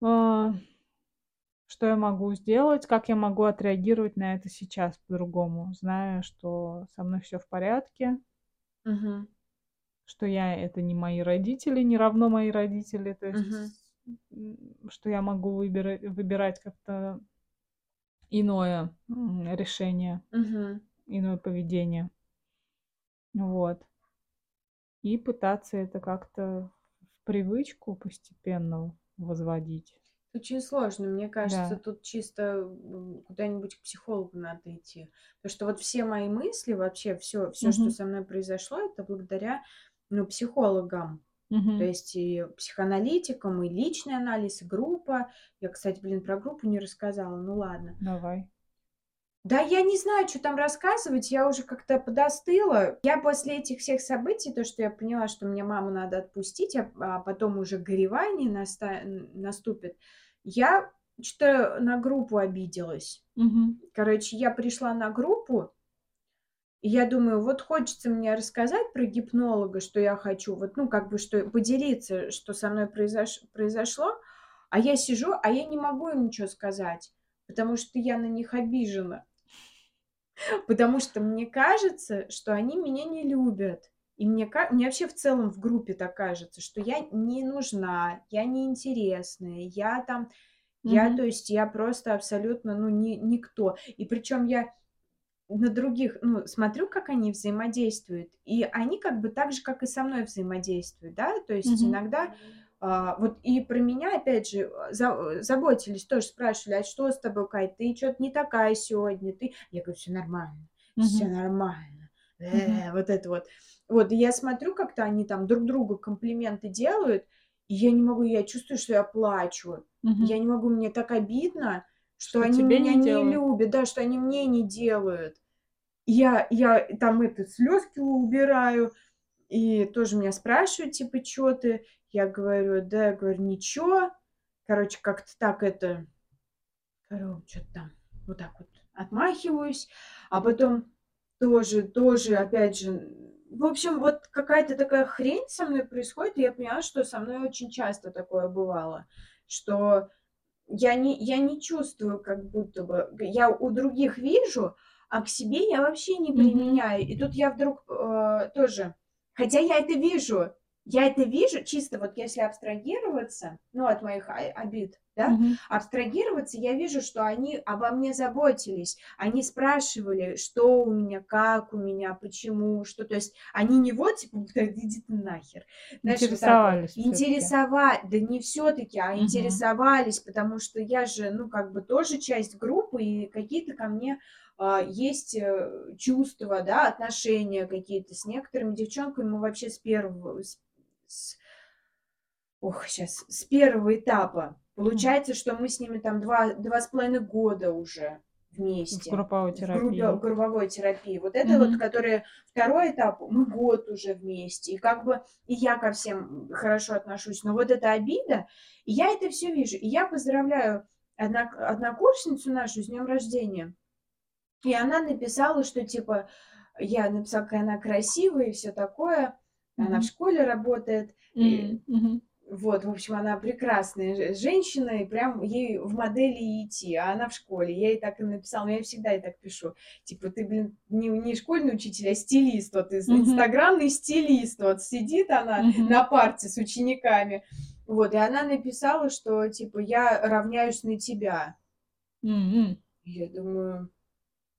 А, Что я могу сделать, как я могу отреагировать на это сейчас по-другому, зная, что со мной все в порядке, Мгм. Что я это не мои родители, не равно мои родители, то есть м, что я могу выбирать, выбирать как-то иное решение, Мгм. иное поведение. Вот. И пытаться это как-то в привычку постепенно возводить. Очень сложно. Мне кажется, Да. тут чисто куда-нибудь к психологу надо идти. Потому что вот все мои мысли, вообще все, все, что со мной произошло, это благодаря ну, психологам. То есть и психоаналитикам, и личный анализ, и группа. Я, кстати, блин, про группу не рассказала. Ну ладно. Давай. Да, я не знаю, что там рассказывать, я уже как-то подостыла. Я после этих всех событий, то, что я поняла, что мне маму надо отпустить, а, а потом уже горевание наста... наступит, я что-то на группу обиделась. Угу. Короче, я пришла на группу, и я думаю, вот хочется мне рассказать про гипнолога, что я хочу, вот, ну, как бы, что поделиться, что со мной произош... произошло, а я сижу, а я не могу им ничего сказать, потому что я на них обижена. Потому что мне кажется, что они меня не любят. И мне, мне вообще в целом в группе так кажется, что я не нужна, я неинтересная, я там, mm-hmm. я, то есть, я просто абсолютно, ну, ни, никто. И причем я на других, ну, смотрю, как они взаимодействуют, и они как бы так же, как и со мной взаимодействуют, да, то есть mm-hmm. иногда а, вот и про меня, опять же, за, заботились, тоже спрашивали, а что с тобой, Кать, ты что-то не такая сегодня, ты... Я говорю, все нормально, mm-hmm. все нормально, э, mm-hmm. вот это вот. Вот, и я смотрю, как-то они там друг другу комплименты делают, и я не могу, я чувствую, что я плачу, mm-hmm. я не могу, мне так обидно, что, что они меня не, не любят, да, что они мне не делают. Я, я там это слезки убираю, и тоже меня спрашивают, типа, что ты? Я говорю, да, я говорю, ничего. Короче, как-то так это, короче, что-то там, вот так вот отмахиваюсь. А потом тоже, тоже, опять же, в общем, вот какая-то такая хрень со мной происходит, и я поняла, что со мной очень часто такое бывало, что я не, я не чувствую, как будто бы, я у других вижу, а к себе я вообще не применяю. Mm-hmm. И тут я вдруг э, тоже Хотя я это вижу, я это вижу чисто вот если абстрагироваться, ну, от моих обид, да, mm-hmm. абстрагироваться, я вижу, что они обо мне заботились, они спрашивали, что у меня, как у меня, почему, что, то есть они не вот, типа, иди ты нахер. Знаешь, интересовались. Вот интересовать, да не все-таки, а mm-hmm. интересовались, потому что я же, ну, как бы тоже часть группы, и какие-то ко мне а, есть э, чувства, да, отношения какие-то с некоторыми девчонками мы вообще с первого, с, с, ох, сейчас, с первого этапа. Получается, что мы с ними там два, два с половиной года уже вместе. В групповой терапии. В групповой терапии. Вот это mm-hmm. вот, который второй этап, мы год уже вместе. И как бы и я ко всем хорошо отношусь. Но вот эта обида, и я это все вижу. И я поздравляю однок, однокурсницу нашу с днем рождения. И она написала, что типа я написала, какая она красивая и все такое. Mm-hmm. Она в школе работает. Mm-hmm. И, вот, в общем, она прекрасная женщина, и прям ей в модели идти, а она в школе. Я ей так и написала, я всегда и так пишу. Типа, ты, блин, не, не школьный учитель, а стилист, вот, из, mm-hmm. инстаграмный стилист, вот, сидит она mm-hmm. на парте с учениками. Вот, и она написала, что, типа, я равняюсь на тебя. Mm-hmm. Я думаю,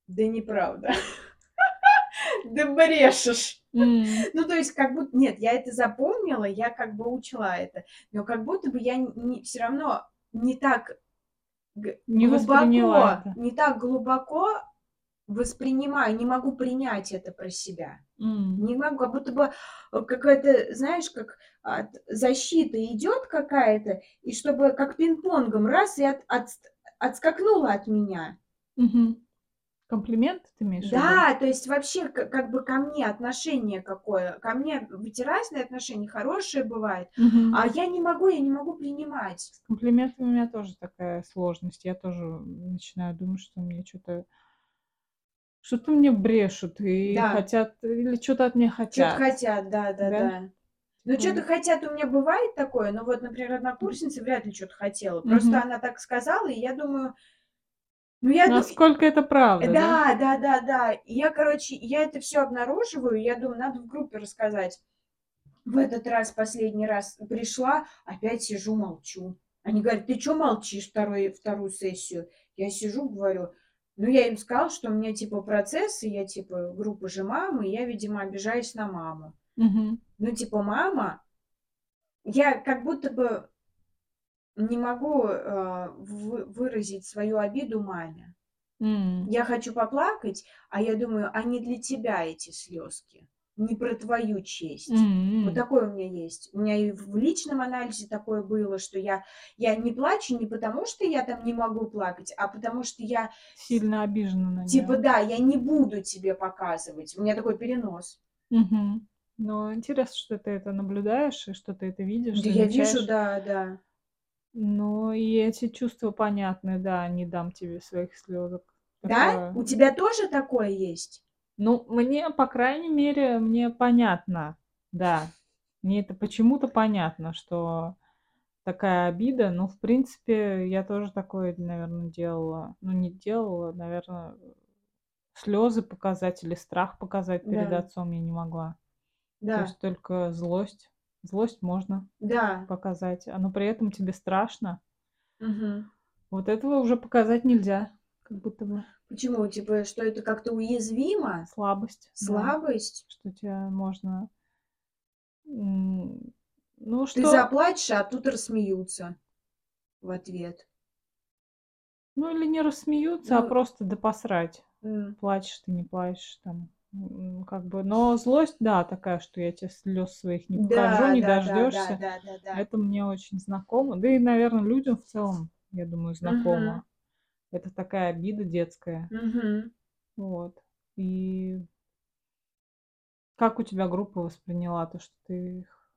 да неправда. Да брешешь. Ну, то есть, как будто, нет, я это запомнила, я как бы учла это, но как будто бы я не, все равно не так не глубоко, не так глубоко воспринимаю, не могу принять это про себя. Mm. Не могу, как будто бы э, какая-то, знаешь, как от защита идет какая-то, и чтобы как пинг-понгом раз и от, от, отскакнула от меня. Mm-hmm. Комплимент ты имеешь Да, то есть вообще как, как бы ко мне отношение какое. Ко мне ведь разные отношения, хорошие бывают, Мгм. а я не могу, я не могу принимать. С комплиментами у меня тоже такая сложность. Я тоже начинаю думать, что мне что-то что-то мне брешут и Да. хотят, или что-то от меня Что-то хотят. хотят, да, да, Да? да. Ну, Такое. что-то хотят у меня бывает такое, но вот, например, однокурсница вряд ли что-то хотела. Просто Мгм. она так сказала, и я думаю, ну, я Насколько это правда, да? Да, да, да, да. И я, короче, я это все обнаруживаю, я думаю, надо в группе рассказать. В этот раз, последний раз пришла, опять сижу, молчу. Они говорят, ты что молчишь второй, вторую сессию? Я сижу, говорю, ну, я им сказала, что у меня, типа, процессы, я, типа, группа же мамы, и я, видимо, обижаюсь на маму. Мгм. Ну, типа, мама, я как будто бы не могу, э, вы выразить свою обиду маме. М. Я хочу поплакать, а я думаю, а не для тебя эти слезки, не про твою честь. Вот М. такое у меня есть. У меня и в личном анализе такое было, что я я не плачу не потому, что я там не могу плакать, а потому что я Сильно обижена на типа, неё. да, я не буду тебе показывать. У меня такой перенос. Мгм. Ну, интересно, что ты это наблюдаешь и что ты это видишь, Да я вижу, замечаешь. да, да. Ну, и эти чувства понятны, да, не дам тебе своих слёзок. Да? Такое. У тебя тоже такое есть? Ну, мне, по крайней мере, мне понятно, да. Мне это почему-то понятно, что такая обида. Ну, в принципе, я тоже такое, наверно, делала. Ну, не делала, наверно, слёзы показать или страх показать перед Да. отцом я не могла. То Да. есть только злость. Злость можно Да. показать, а, но при этом тебе страшно. Мгм. Вот этого уже показать нельзя, как будто бы. Почему? Типа, что это как-то уязвимо? Слабость, да. Слабость? Что тебя можно ну, Ты что заплачешь, а тут рассмеются в ответ. Ну, или не рассмеются, а Ну просто да посрать. М. Плачешь ты, не плачешь там. М, как бы, но злость, да, такая, что я те слёз своих не покажу, Да, не да, да, да, дождёшься. да, да, да. Это мне очень знакомо. Да и, наверно, людям в целом, я думаю, знакомо. Мгм. Это такая обида детская. Мгм. Вот. И как у тебя группа восприняла то, что ты их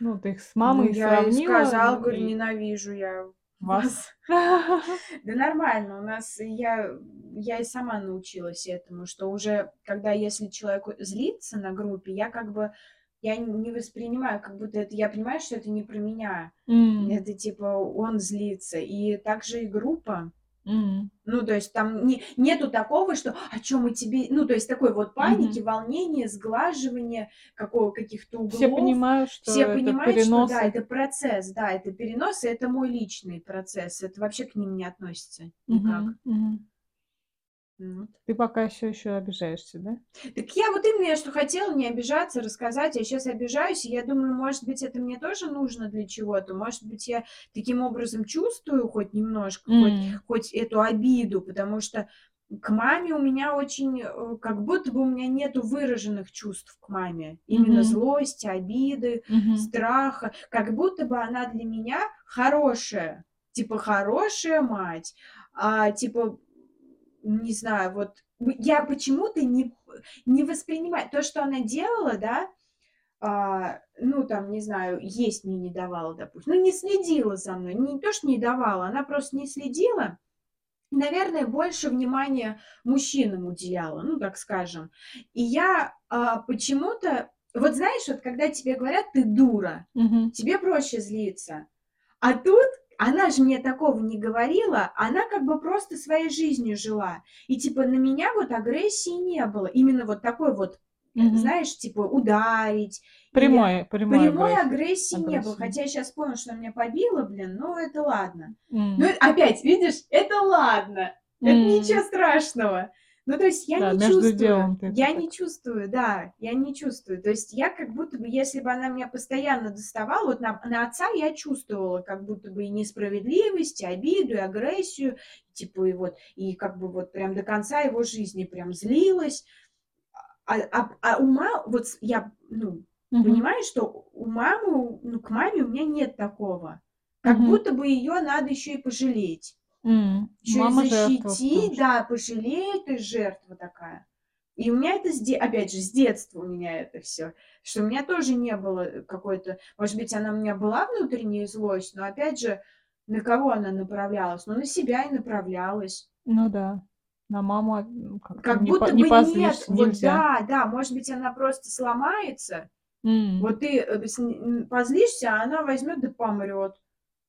ну, ты их с Ну, мамой я сравнила, сказала, м, говорю: и "Ненавижу я Вас? вас". Да нормально, у нас я я и сама научилась этому, что уже когда если человек злится на группе, я как бы я не воспринимаю, как будто это я понимаю, что это не про меня. М. Это типа он злится. И также и группа. М. Ну, то есть там не нету такого, что: "А чё мы тебе" Ну, то есть такой вот паники, Мгм. волнения, сглаживания, какого каких-то Все углов. понимают, что Все это понимают, что да, это процесс, да, это перенос, и это мой личный процесс. Это вообще к ним не относится никак. Мгм, мгм. Вот. Ты пока ещё ещё обижаешься, да? Так я вот именно, я что хотела не обижаться, рассказать, а щас обижаюсь. И я думаю, может быть, это мне тоже нужно для чего-то. Может быть, я таким образом чувствую хоть немножко, хоть М. хоть эту обиду, потому что к маме у меня очень, э, как будто бы у меня нету выраженных чувств к маме. Именно Мгм. злости, обиды, Мгм. страха. Как будто бы она для меня хорошая, типа хорошая мать. А, типа, не знаю, вот я почему-то не не воспринимаю то, что она делала, да, а, ну, там, не знаю, есть мне не давала, допустим, ну, не следила за мной. Не то, что не давала, она просто не следила. Наверное, больше внимания мужчинам уделяла, ну, так скажем. И я, а, почему-то вот знаешь, вот когда тебе говорят: "Ты дура", Мгм. тебе проще злиться. А тут она же мне такого не говорила, она как бы просто своей жизнью жила. И типа на меня вот агрессии не было. Именно вот такой вот, Мгм. знаешь, типа ударить Прямой прямой прямой агрессии агрессии не было. Хотя я щас поняла, что она меня побила, блин, ну, это ладно. Ну, М. опять, видишь, это ладно, это ничего страшного. Ну, то есть я Да, не между чувствую, делом ты я так. не чувствую, да, я не чувствую. То есть я как будто бы, если бы она меня постоянно доставала, вот на на отца я чувствовала как будто бы и несправедливость, и обиду, и агрессию, типа, и вот, и как бы вот прям до конца его жизни прям злилась. А а а у ма вот я, ну, Мгм. понимаю, что у мамы, ну, к маме у меня нет такого. Как Мгм. будто бы её надо ещё и пожалеть. Ещё и Мама потому защитить, да, пожалей, ты жертва такая. И у меня это с де опять же, с детства у меня это всё, что у меня тоже не было, э, какой-то может быть, она у меня была внутренняя злость, но опять же, на кого она направлялась? Ну, на себя и направлялась. Ну да, на маму, а, м, как-то Как не по будто не бы нет. позлишься, Вот нельзя. да, да, может быть, она просто сломается. М. Вот ты, э, позлишься, а она возьмёт да помрёт.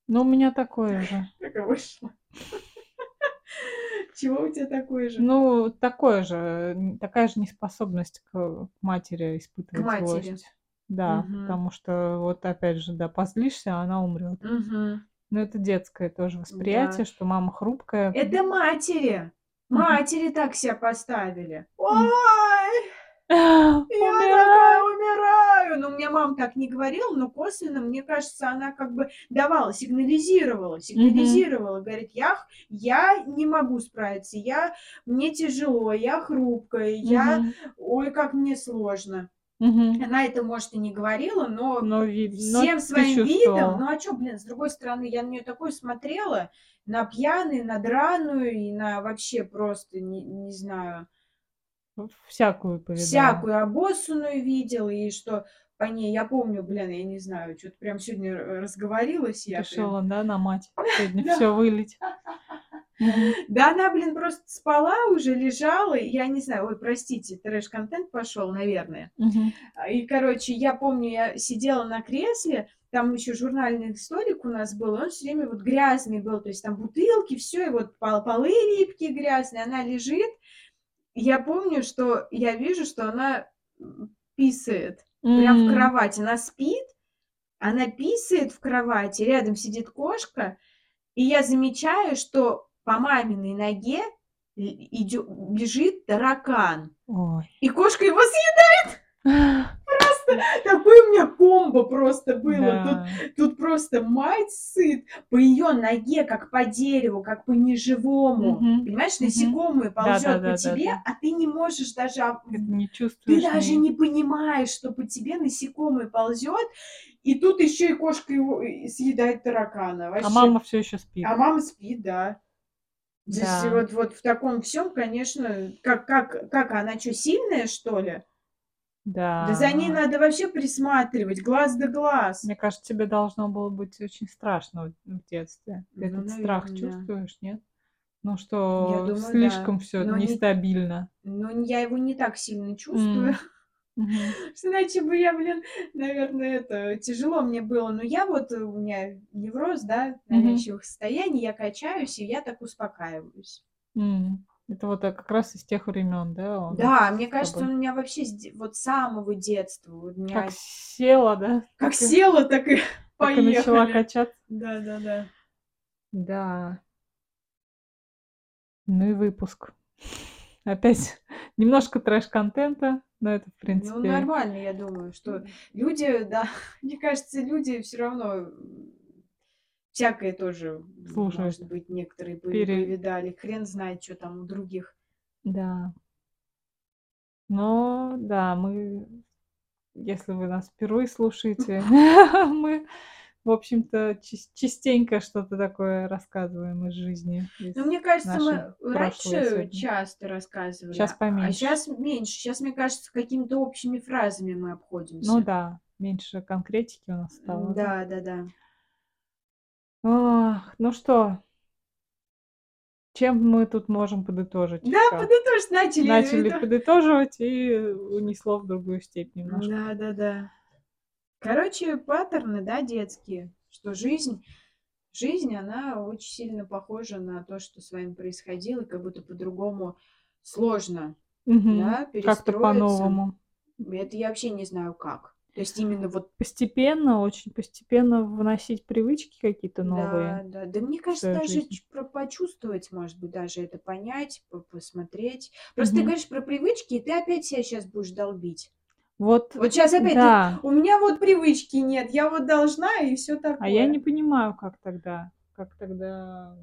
Ну, у меня такое же. Так и вышло. Чего у тя такое же? Ну, такое же, такая же неспособность к матери К испытывать матери. злость. Да, Мгм. потому что вот опять же, да, позлишься, а она умрёт. Мгм. Но это детское тоже Да. восприятие, что мама хрупкая. Это матери. Матери так ся поставили. Ой! Я такая Умираю. умираю! Ну, у меня мама так не говорила, но косвенно, мне кажется, она как бы давала, сигнализировала, сигнализировала, говорит, я, я не могу справиться, я, мне тяжело, я хрупкая, я, ой, как мне сложно. Мгм. Она это, может, и не говорила, но Но вид, но всем ты своим видом, ну а что, блин, с другой стороны, я на нее такое смотрела, на пьяную, на драную и на вообще просто, не, не знаю, Всякую повидала. всякую обоссанную видела, и что по ней, я помню, блин, я не знаю, что-то прям сегодня разговорилась я прям. Решила, да, на мать сегодня все вылить. Да она, блин, просто спала уже, лежала, я не знаю, ой, простите, трэш-контент пошел, наверное. А, И, короче, я помню, я сидела на кресле, там еще журнальный столик у нас был, он все время вот грязный был, то есть там бутылки, все, и вот пол- полы липкие грязные, она лежит. Я помню, что я вижу, что она писает прям в кровати. Она спит, она писает в кровати, рядом сидит кошка, и я замечаю, что по маминой ноге идет, бежит таракан. Ой. И кошка его съедает. Комбо просто было. Тут Да. Тут просто мать сыт по ее ноге, как по дереву, как по неживому. Мгм. Понимаешь, Мгм. насекомое ползет по Да-да-да-да-да. тебе, а ты не можешь даже... Ты не Ты чувствуешь. даже ни- не понимаешь, что по тебе насекомое ползет, и тут еще и кошка его и съедает таракана. Вообще. А мама все еще спит. А мама спит, да. Здесь Да. вот, вот в таком всем, конечно, как, как, как она что, сильная, что ли? Да. Да за ней надо вообще присматривать, глаз да глаз. Мне кажется, тебе должно было быть очень страшно в детстве. Ты Ну, этот страх наверное, да. чувствуешь, нет? Ну что Я думаю, слишком да. все Но не- нестабильно. Ну, я его не так сильно чувствую. Что Иначе бы я, блин, наверное, это тяжело мне было. Но я вот, э, у меня невроз, да, Мгм. навязчивых состояний, я качаюсь, и я так успокаиваюсь. М. Это вот э, как раз из тех времен, да? он Да, мне кажется, он у меня вообще вот с самого детства. У меня Как села, да? как так и- села, так и Так и начала поехали. качаться. Да, да, да. Да. Ну и выпуск. Опять немножко трэш-контента, но это, в Ну, принципе... нормально, я думаю, что люди, да, мне кажется, люди все равно всякое тоже, Слушают. может быть, некоторые Пере- повидали. Хрен знает, что там у других. Да. Но да, мы, если вы нас впервые слушаете, мы, в общем-то, частенько что-то такое рассказываем из жизни. из Но мне кажется, мы раньше часто рассказывали, Щас а поменьше. сейчас меньше. Сейчас, мне кажется, какими-то общими фразами мы обходимся. Ну да, меньше конкретики у нас стало. Да, да, да. Ах, ну что, чем мы тут можем подытожить? Да, подытожить начали. Начали это- подытоживать и унесло в другую степь немножко. Да, да, да. Короче, паттерны, да, детские, что жизнь, жизнь, она очень сильно похожа на то, что с вами происходило, как будто по-другому сложно, Мгм. да, Как-то перестроиться. по-новому. Это я вообще не знаю как. То есть именно вот, Постепенно, очень постепенно вносить привычки какие-то да, новые. да. Да мне кажется, даже жизнь. почувствовать, может быть, даже это понять, по- посмотреть. Просто ты Мгм. говоришь про привычки, и ты опять себя сейчас будешь долбить. Вот, Вот сейчас опять, ты- да. у меня вот привычки нет, я вот должна, и все такое. А я не понимаю, как тогда, как тогда...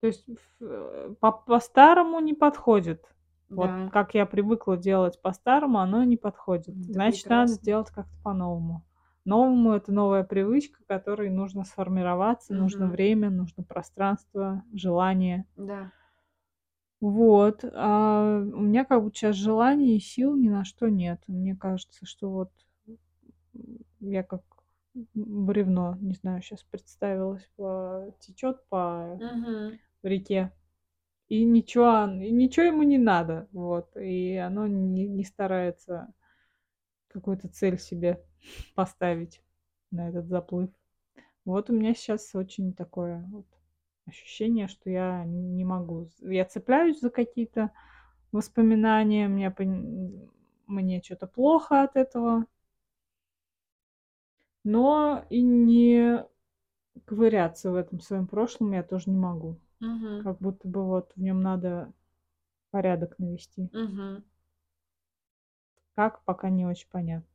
То есть э, по- по-старому не подходит. Вот Да. как я привыкла делать по-старому, оно не подходит. Это Значит, надо прекрасно. сделать как-то по-новому. Новому это новая привычка, которой нужно сформироваться, нужно Мгм. время, нужно пространство, желание. Да. Вот. А у меня как будто сейчас желаний и сил ни на что нет. Мне кажется, что вот я как бревно, не знаю, сейчас представилась, течет по Мгм. реке. И ничего, и ничего ему не надо. Вот. И оно не, не старается какую-то цель себе поставить на этот заплыв. Вот у меня сейчас очень такое вот ощущение, что я не могу. Я цепляюсь за какие-то воспоминания, мне, мне что-то плохо от этого. Но и не ковыряться в этом своем прошлом я тоже не могу. Мгм. Как будто бы вот в нем надо порядок навести. Мгм. Как, пока не очень понятно.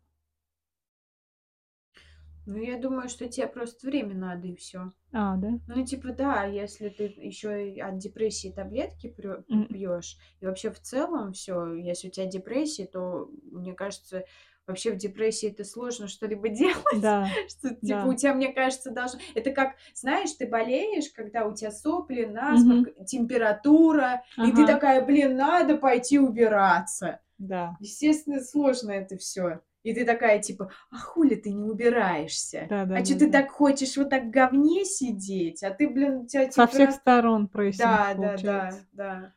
Ну, я думаю, что тебе просто время надо и все. А, да? Ну, типа, да, если ты еще и от депрессии таблетки пьешь, и вообще в целом все, если у тебя депрессия, то, мне кажется, вообще в депрессии это сложно что-либо делать. Да, Что, типа, да. у тебя, мне кажется, должно... Это как, знаешь, ты болеешь, когда у тебя сопли, насморк, температура, и ты Ага. такая, блин, надо пойти убираться. Да, Естественно, сложно это все. И ты такая, типа, а хули ты не убираешься? да, да. А что да, ты да. так хочешь вот так говне сидеть? А ты, блин, у тебя Со всех температура... сторон прессинг Да, да, да, да.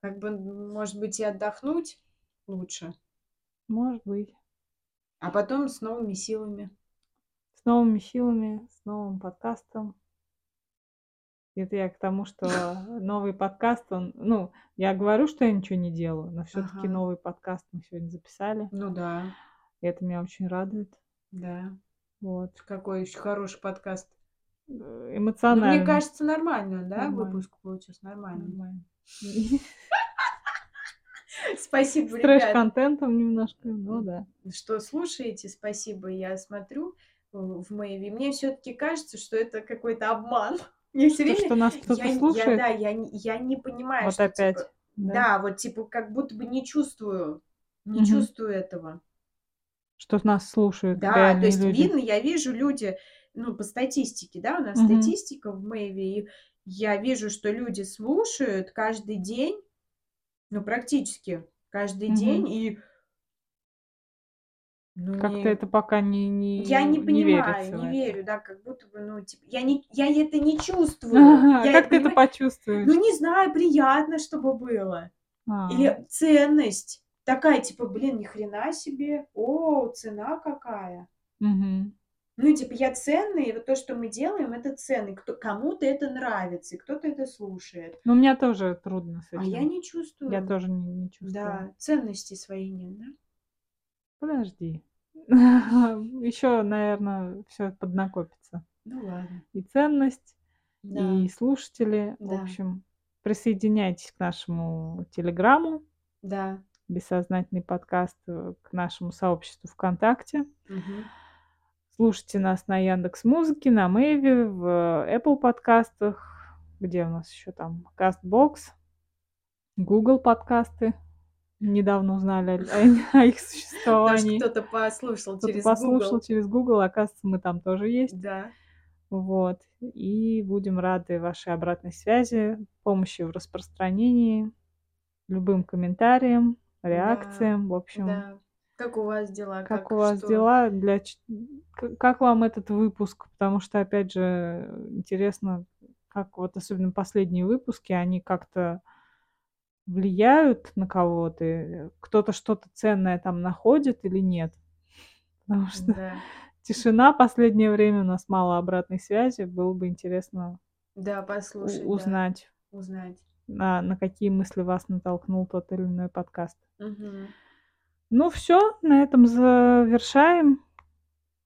Как бы, может быть, и отдохнуть лучше. Может быть. А потом с новыми силами. С новыми силами, с новым подкастом. Это я к тому, что новый подкаст, он, ну, я говорю, что я ничего не делаю, но все-таки Ага. новый подкаст мы сегодня записали. Ну да, И это меня очень радует. да. Вот. Какой еще хороший подкаст. Э, Ну, мне кажется, нормально, да, Нормально. выпуск получился нормально. Нормально. Спасибо, С ребят. трэш-контентом немножко, ну да. что слушаете, спасибо. Я смотрю э, в Мэйви. Мне все-таки кажется, что это какой-то обман. Мне все время... что нас Я, кто-то я- слушает, да, я, не- я не понимаю, вот что, опять. типа, да. да, вот типа как будто бы не чувствую, не Мгм. чувствую этого. Что нас слушают Да, то есть люди. видно, я вижу люди, ну, по статистике, да, у нас Мгм. статистика в Мэйви, и я вижу, что люди слушают каждый день, ну, практически каждый Мгм. день, и ну, Как-то это пока не, не, Я не понимаю, верится в не это. верю, да, как будто бы, ну, типа, я, не, я это не чувствую. Ага, Я, как ты это понимаешь, почувствуешь? Ну, не знаю, приятно, чтобы было. А, Или ценность. Такая, типа, блин, ни хрена себе. О, цена какая. мгм. Ну, типа, я ценный, и вот то, что мы делаем, это ценный. Кто, кому-то это нравится, и кто-то это слушает. Ну, мне тоже трудно с А этим. я не чувствую. Я тоже не, не чувствую. Да, ценности своей нет, да? Подожди. Еще, наверное, все поднакопится. Ну, ладно. И ценность, Да. и слушатели. В Да. общем, присоединяйтесь к нашему телеграмму, Да. бессознательный подкаст, э, к нашему сообществу ВКонтакте. Мгм. Слушайте нас на Яндекс Музыке, на Мэйве, в Apple подкастах, где у нас еще там Castbox, Google подкасты. Недавно узнали о, о их существовании. кто-то послушал Кто-то через послушал Google. через Google, оказывается, мы там тоже есть. Да. Вот. И будем рады вашей обратной связи, помощи в распространении, любым комментариям, реакциям. В общем, Да. Как у вас дела? как у вас что? дела? Для... Как вам этот выпуск? Потому что, опять же, интересно, как вот особенно последние выпуски, они как-то влияют на кого-то, э, кто-то что-то ценное там находит или нет. Потому что Да. тишина последнее время, у нас мало обратной связи, было бы интересно Да, послушать. да. узнать, Узнать. на, на какие мысли вас натолкнул тот или иной подкаст. Мгм. Ну все, на этом завершаем.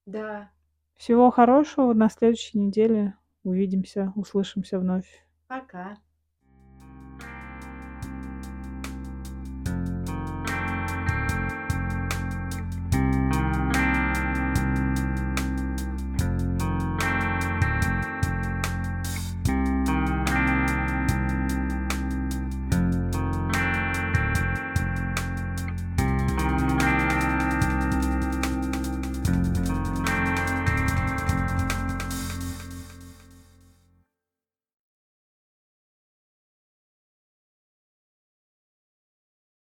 Да. Всего хорошего. На следующей неделе увидимся, услышимся вновь. Пока.